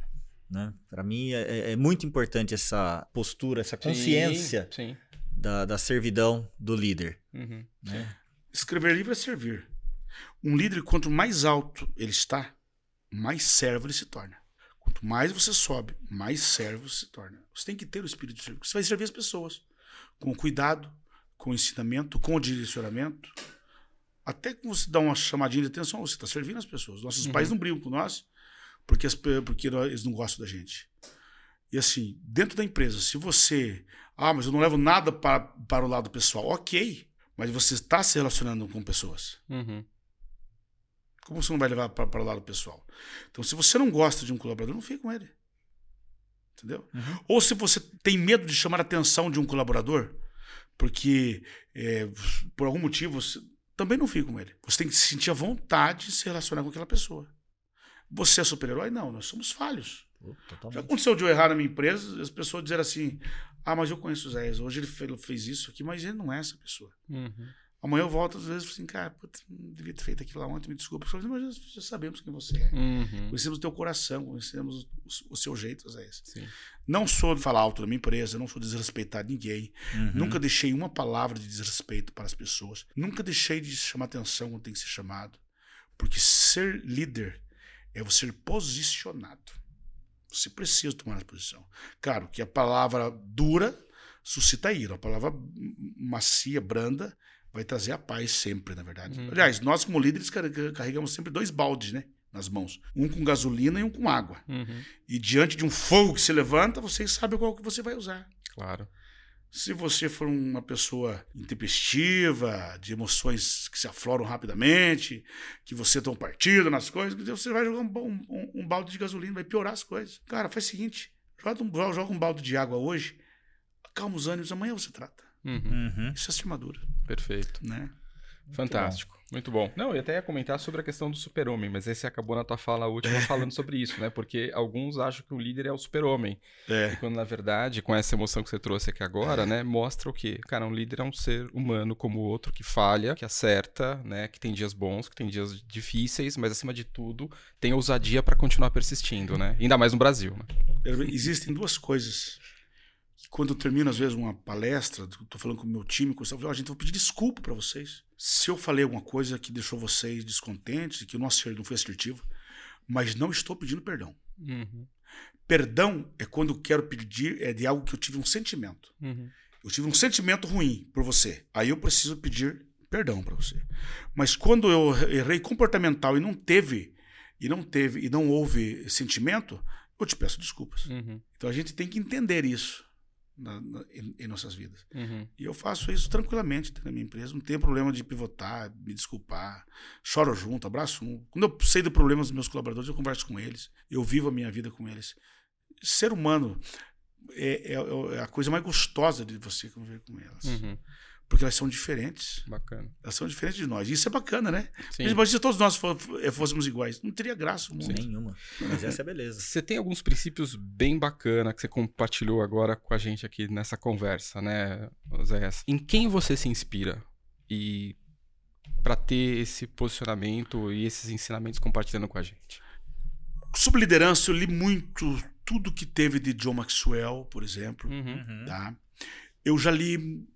C: Né? Para mim é, é, é, muito importante essa postura, essa consciência
B: sim, sim.
C: Da, da servidão do líder.
B: Uhum.
A: Né? Escrever livro é servir. Um líder, quanto mais alto ele está, mais servo ele se torna. Quanto mais você sobe, mais servo se torna. Você tem que ter o espírito de serviço. Você vai servir as pessoas com cuidado, com ensinamento, com direcionamento. Até que você dá uma chamadinha de atenção, você está servindo as pessoas. Nossos uhum. pais não brigam com nós porque, as, porque eles não gostam da gente. E assim, dentro da empresa, se você. Ah, mas eu não levo nada para, para o lado pessoal. Ok, mas você está se relacionando com pessoas.
B: Uhum.
A: Como você não vai levar para o lado pessoal? Então, se você não gosta de um colaborador, não fique com ele. Entendeu?
B: Uhum.
A: Ou se você tem medo de chamar a atenção de um colaborador, porque é, por algum motivo, você, também não fique com ele. Você tem que sentir a vontade de se relacionar com aquela pessoa. Você é super-herói? Não, nós somos falhos. Já aconteceu de eu errar na minha empresa, as pessoas dizerem assim: Ah, mas eu conheço o Zé, hoje ele fez, fez isso aqui, mas ele não é essa pessoa.
B: Uhum.
A: Amanhã eu volto, às vezes, assim, cara, putz, não devia ter feito aquilo lá ontem, me desculpa. Eu mas já sabemos quem você é.
B: Uhum.
A: Conhecemos o teu coração, conhecemos o, o seu jeito, Zé.
B: Sim.
A: Não sou de falar alto da minha empresa, não sou de desrespeitar ninguém.
C: Uhum.
A: Nunca deixei uma palavra de desrespeito para as pessoas. Nunca deixei de chamar atenção quando tem que ser chamado. Porque ser líder é você ser posicionado. Você precisa tomar a posição. Claro que a palavra dura suscita ira. A palavra macia, branda, vai trazer a paz sempre, na verdade. Uhum. Aliás, nós como líderes carregamos sempre dois baldes, né? Nas mãos. Um com gasolina e um com água.
B: Uhum.
A: E diante de um fogo que se levanta, vocês sabem qual que você vai usar.
B: Claro.
A: Se você for uma pessoa intempestiva, de emoções que se afloram rapidamente, que você toma partido nas coisas, você vai jogar um, um, um balde de gasolina, vai piorar as coisas. Cara, faz o seguinte: joga um, joga um balde de água hoje, acalma os ânimos, amanhã você trata.
B: Uhum.
C: Uhum.
A: Isso é armadura.
B: Perfeito.
A: Né?
B: Fantástico. Muito bom. Não, eu até ia comentar sobre a questão do super-homem, mas esse acabou na tua fala última falando sobre isso, né? Porque alguns acham que o líder é o super-homem.
A: É.
B: E quando, na verdade, com essa emoção que você trouxe aqui agora, é. né? Mostra o quê? Cara, um líder é um ser humano como o outro, que falha, que acerta, né? Que tem dias bons, que tem dias difíceis, mas, acima de tudo, tem ousadia para continuar persistindo, né? Ainda mais no Brasil, né?
A: Existem duas coisas quando eu termino, às vezes, uma palestra, estou falando com o meu time, com o oh, a gente vai pedir desculpa para vocês. Se eu falei alguma coisa que deixou vocês descontentes, que não, acerto, não fui assertivo, mas não estou pedindo perdão.
B: Uhum.
A: Perdão é quando eu quero pedir é de algo que eu tive um sentimento.
B: Uhum.
A: Eu tive um sentimento ruim por você. Aí eu preciso pedir perdão para você. Mas quando eu errei comportamental e não teve, e não teve, e não houve sentimento, eu te peço desculpas.
B: Uhum.
A: Então a gente tem que entender isso na, na, em, em, nossas vidas.
B: Uhum.
A: E eu faço isso tranquilamente na minha empresa. Não tenho problema de pivotar, me desculpar. Choro junto, abraço um. Quando eu sei de problemas dos meus colaboradores, eu converso com eles. Eu vivo a minha vida com eles. Ser humano é, é, é a coisa mais gostosa de você conviver com elas.
B: Uhum.
A: Porque elas são diferentes.
B: Bacana.
A: Elas são diferentes de nós. Isso é bacana, né?
B: Sim.
A: Mas se todos nós eh, fôssemos iguais, não teria graça o
C: mundo. Nenhuma. Mas essa é a beleza.
B: Você tem alguns princípios bem bacana que você compartilhou agora com a gente aqui nessa conversa, né, Zé? Em quem você se inspira? E para ter esse posicionamento e esses ensinamentos compartilhando com a gente?
A: Sobre liderança, eu li muito tudo que teve de John Maxwell, por exemplo.
B: Uhum.
A: Tá? Eu já li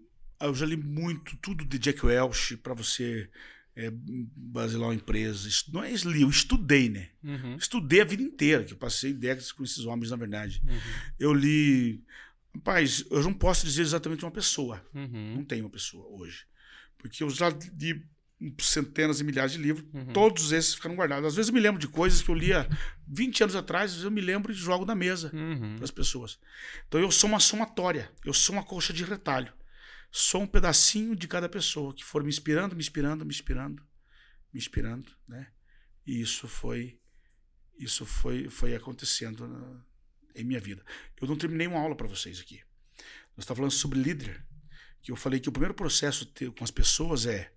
A: eu já li muito, tudo de Jack Welch para você é, basilar uma empresa. Não é li, eu estudei, né?
B: Uhum.
A: Estudei a vida inteira, que eu passei décadas com esses homens, na verdade.
B: Uhum.
A: Eu li. Rapaz, eu não posso dizer exatamente uma pessoa.
B: Uhum.
A: Não tenho uma pessoa hoje. Porque eu já li centenas e milhares de livros. Uhum. Todos esses ficaram guardados. Às vezes eu me lembro de coisas que eu lia 20 anos atrás, eu me lembro e jogo na mesa uhum. para as pessoas. Então eu sou uma somatória, eu sou uma coxa de retalho. Sou um pedacinho de cada pessoa que for me inspirando, me inspirando, me inspirando, me inspirando, né? E isso foi isso foi foi acontecendo na, em minha vida. Eu não terminei uma aula para vocês aqui. Nós estamos falando sobre líder, que eu falei que o primeiro processo com as pessoas é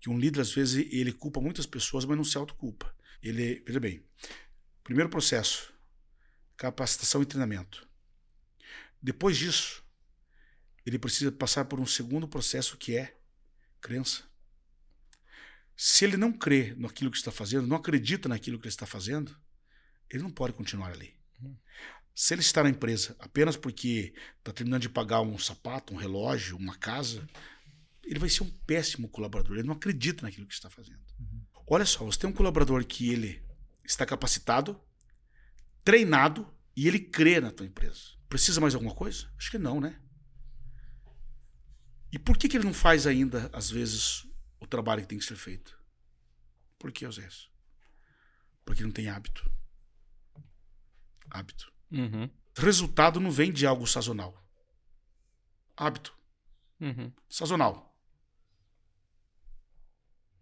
A: que um líder, às vezes, ele culpa muitas pessoas, mas não se autoculpa. Ele, veja bem, primeiro processo, capacitação e treinamento. Depois disso, ele precisa passar por um segundo processo que é crença. Se ele não crê naquilo que está fazendo, não acredita naquilo que ele está fazendo, ele não pode continuar ali. Uhum. Se ele está na empresa apenas porque está terminando de pagar um sapato, um relógio, uma casa, ele vai ser um péssimo colaborador. Ele não acredita naquilo que está fazendo. Uhum. Olha só, você tem um colaborador que ele está capacitado, treinado e ele crê na tua empresa. Precisa mais alguma coisa? Acho que não, né? E por que, que ele não faz ainda, às vezes, o trabalho que tem que ser feito? Por que, vezes? Porque não tem hábito. Hábito. Uhum. Resultado não vem de algo sazonal. Hábito. Uhum. Sazonal.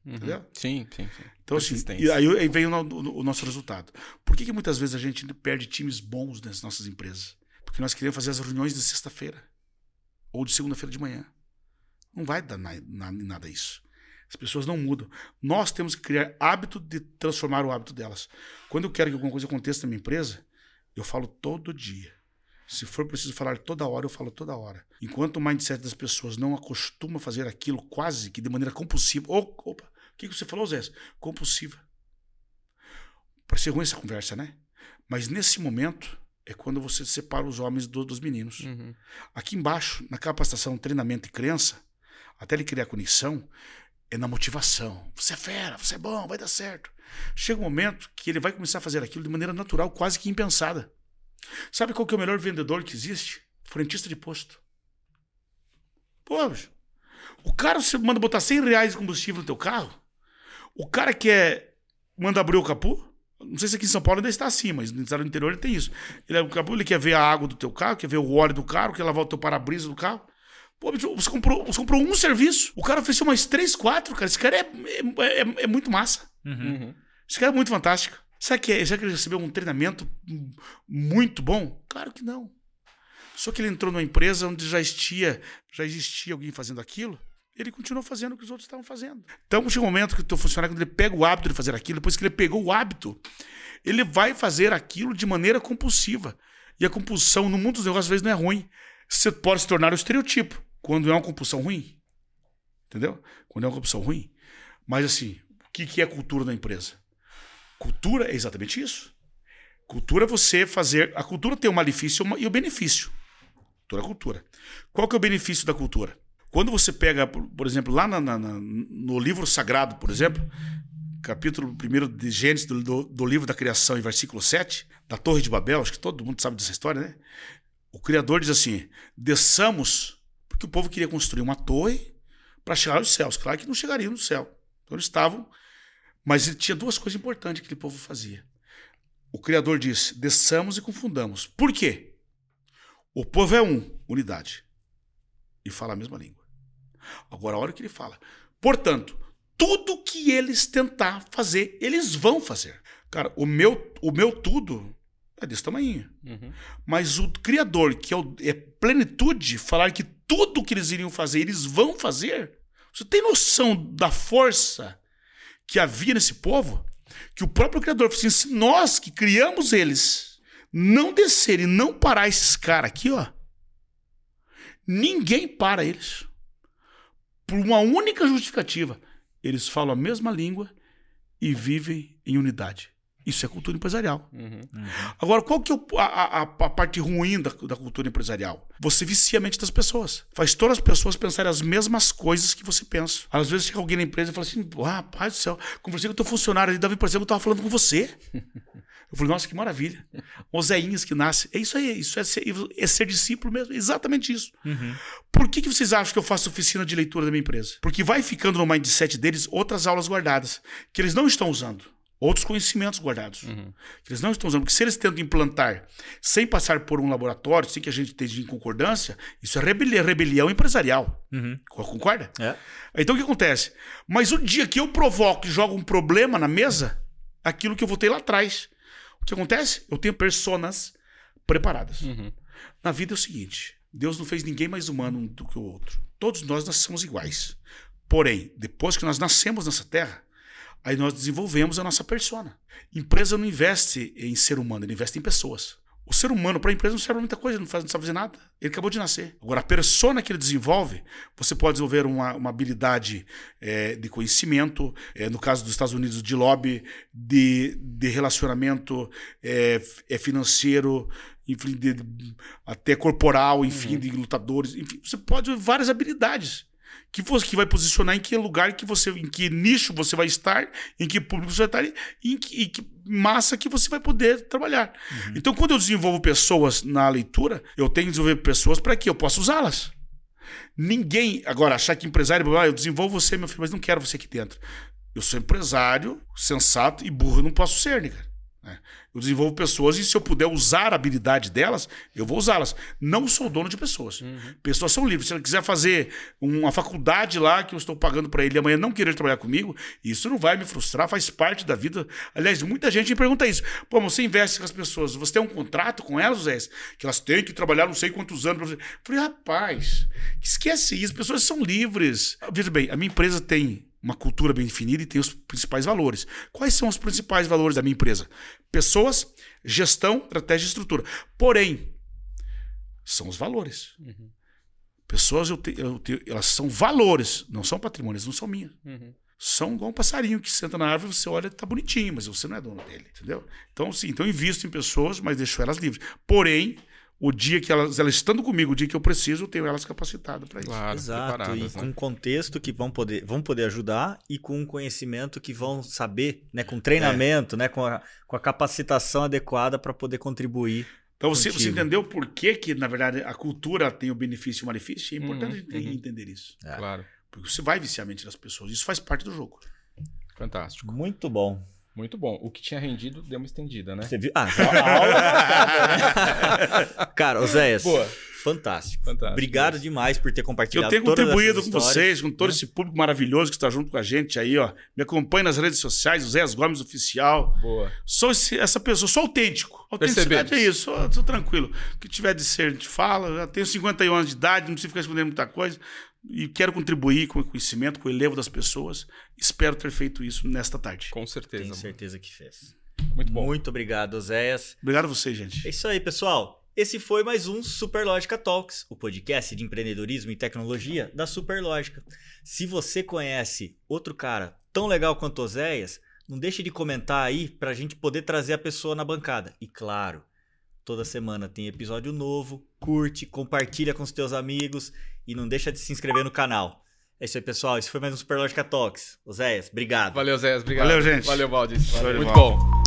B: Uhum. Entendeu? Sim, sim, sim.
A: Então, assim, e aí, aí vem o, o, o, nosso resultado. Por que, que muitas vezes a gente perde times bons nas nossas empresas? Porque nós queremos fazer as reuniões de sexta-feira ou de segunda-feira de manhã. Não vai dar na, na, nada isso. As pessoas não mudam. Nós temos que criar hábito de transformar o hábito delas. Quando eu quero que alguma coisa aconteça na minha empresa, eu falo todo dia. Se for preciso falar toda hora, eu falo toda hora. Enquanto o mindset das pessoas não acostuma a fazer aquilo quase que de maneira compulsiva. opa, o que você falou, Zé? Compulsiva. Parece ruim essa conversa, né? Mas nesse momento é quando você separa os homens do, dos meninos. Uhum. Aqui embaixo, na capacitação, treinamento e crença, até ele criar conexão, é na motivação. Você é fera, você é bom, vai dar certo. Chega um momento que ele vai começar a fazer aquilo de maneira natural, quase que impensada. Sabe qual que é o melhor vendedor que existe? Frentista de posto. Pô, o cara você manda botar 100 reais de combustível no teu carro, o cara que é, manda abrir o capô, não sei se aqui em São Paulo ainda está assim, mas no interior ele tem isso. Ele, o capô, ele quer ver a água do teu carro, quer ver o óleo do carro, quer lavar o teu para-brisa do carro. Pô, você comprou, você comprou um serviço, o cara ofereceu mais três, quatro, cara. Esse cara é, é, é, é muito massa. Uhum. Esse cara é muito fantástico. Será que, é, será que ele recebeu um treinamento muito bom? Claro que não. Só que ele entrou numa empresa onde já existia, já existia alguém fazendo aquilo ele continuou fazendo o que os outros estavam fazendo. Então, chega um momento que o teu funcionário, quando ele pega o hábito de fazer aquilo, depois que ele pegou o hábito, ele vai fazer aquilo de maneira compulsiva. E a compulsão no mundo dos negócios, às vezes, não é ruim. Você pode se tornar o estereotipo quando é uma compulsão ruim. Entendeu? Quando é uma compulsão ruim. Mas, assim, o que é cultura da empresa? Cultura é exatamente isso. Cultura é você fazer. A cultura tem o malefício e o benefício. Toda a cultura. Qual que é o benefício da cultura? Quando você pega, por exemplo, lá na, na, no livro sagrado, por exemplo, capítulo 1 de Gênesis, do, do, do, livro da criação, em versículo 7, da Torre de Babel, acho que todo mundo sabe dessa história, né? O Criador diz assim: desçamos, porque o povo queria construir uma torre para chegar aos céus. Claro que não chegariam no céu. Então eles estavam. Mas tinha duas coisas importantes que aquele povo fazia. O Criador disse: desçamos e confundamos. Por quê? O povo é um, unidade e fala a mesma língua. Agora, a hora que ele fala. Portanto, tudo que eles tentar fazer, eles vão fazer. Cara, o meu, o meu tudo é desse tamanho. Uhum. Mas o Criador, que é, o, é plenitude, falar que tudo que eles iriam fazer, eles vão fazer. Você tem noção da força que havia nesse povo? Que o próprio Criador falou assim: se nós que criamos eles não descer e não parar esses caras aqui, ó, Ninguém para eles. Por uma única justificativa. Eles falam a mesma língua e vivem em unidade. Isso é cultura empresarial. Uhum. Uhum. Agora, qual que é a, a, a parte ruim da, da, cultura empresarial? Você vicia a mente das pessoas. Faz todas as pessoas pensarem as mesmas coisas que você pensa. Às vezes chega alguém na empresa e fala assim: ah, rapaz do céu, conversei com o teu funcionário ali, dava a impressão que eu estava falando com você. Eu falei, nossa, que maravilha. Oséinhas que nasce. É isso aí, isso é ser, é ser discípulo mesmo. Exatamente isso. Uhum. Por que, que vocês acham que eu faço oficina de leitura da minha empresa? Porque vai ficando no mindset deles outras aulas guardadas, que eles não estão usando outros conhecimentos guardados. Uhum. Que eles não estão usando. Porque se eles tentam implantar sem passar por um laboratório, sem que a gente esteja em concordância, isso é rebelião, rebelião empresarial. Uhum. Concorda? É. Então o que acontece? Mas o dia que eu provoco e jogo um problema na mesa, aquilo que eu votei lá atrás, o que acontece? Eu tenho personas preparadas. Uhum. Na vida é o seguinte: Deus não fez ninguém mais humano do que o outro. Todos nós nascemos iguais. Porém, depois que nós nascemos nessa terra, Aí nós desenvolvemos a nossa persona. Empresa não investe em ser humano, ele investe em pessoas. O ser humano, para a empresa, não serve muita coisa, não, faz, não sabe fazer nada. Ele acabou de nascer. Agora, a persona que ele desenvolve, você pode desenvolver uma, uma habilidade é, de conhecimento, é, no caso dos Estados Unidos, de lobby, de, de relacionamento é, é financeiro, enfim, de, até corporal, enfim, uhum. de lutadores. Enfim, você pode várias habilidades que você que vai posicionar em que lugar que você, em que nicho você vai estar, em que público você vai estar, em que, em que massa que você vai poder trabalhar. Uhum. Então, quando eu desenvolvo pessoas na leitura, eu tenho que desenvolver pessoas para que eu possa usá-las. Ninguém agora achar que empresário, ah, eu desenvolvo você, meu filho, mas não quero você aqui dentro. Eu sou empresário, sensato e burro eu não posso ser, né, cara? É. Eu desenvolvo pessoas e se eu puder usar a habilidade delas, eu vou usá-las. Não sou dono de pessoas. Uhum. Pessoas são livres. Se ela quiser fazer uma faculdade lá que eu estou pagando para ele amanhã não querer trabalhar comigo, isso não vai me frustrar, faz parte da vida. Aliás, muita gente me pergunta isso. Pô, você investe com as pessoas, você tem um contrato com elas, Zé? Que elas têm que trabalhar não sei quantos anos para você. Eu falei, rapaz, esquece isso, as pessoas são livres. Veja bem, a minha empresa tem uma cultura bem definida e tem os principais valores. Quais são os principais valores da minha empresa? Pessoas, gestão, estratégia e estrutura. Porém, são os valores. Uhum. Pessoas, eu te, eu te, elas são valores, não são patrimônios, não são minhas. Uhum. São igual um passarinho que senta na árvore, você olha, tá bonitinho, mas você não é dono dele, entendeu? Então, sim, então eu invisto em pessoas, mas deixo elas livres. Porém, o dia que elas, elas estando comigo, o dia que eu preciso, eu tenho elas capacitadas para isso.
C: Claro, Exato, e né? com contexto que vão poder, vão poder ajudar e com conhecimento que vão saber, né, com treinamento, é. né, com a, com a capacitação adequada para poder contribuir.
A: Então você, você, entendeu por que, que, na verdade, a cultura tem o benefício e o malefício? É importante uhum, uhum. entender isso.
B: É. Claro.
A: Porque você vai viciar a mente das pessoas. Isso faz parte do jogo.
B: Fantástico.
C: Muito bom.
B: Muito bom. O que tinha rendido deu uma estendida, né?
C: Você viu? Ah, aula. Cara, Oséias. Boa. Fantástico. Fantástico. Obrigado demais por ter compartilhado.
A: Eu tenho contribuído com vocês, com todo né? esse público maravilhoso que está junto com a gente aí, ó. Me acompanhe nas redes sociais, Oséias Gomes Oficial.
B: Boa.
A: Sou esse, essa pessoa, sou autêntico. Autenticidade é isso, sou, sou tranquilo. O que tiver de ser, a gente fala. Já tenho 51 anos de idade, não preciso ficar escondendo muita coisa e quero contribuir com o conhecimento, com o elevo das pessoas. Espero ter feito isso nesta tarde.
B: Com certeza.
C: Tenho certeza que fez.
B: Muito bom.
C: Muito obrigado, Zéias.
A: Obrigado a você, gente.
C: É isso aí, pessoal. Esse foi mais um Superlógica Talks, o podcast de empreendedorismo e tecnologia da Superlógica. Se você conhece outro cara tão legal quanto o Zéias, não deixe de comentar aí para a gente poder trazer a pessoa na bancada. E claro, toda semana tem episódio novo. Curte, compartilha com os teus amigos e não deixa de se inscrever no canal. É isso aí, pessoal. Esse foi mais um Superlógica Talks. Oséias, obrigado.
B: Valeu, Zéias. Obrigado.
A: Valeu, gente.
B: Valeu, Valdis. Valeu, Muito bom.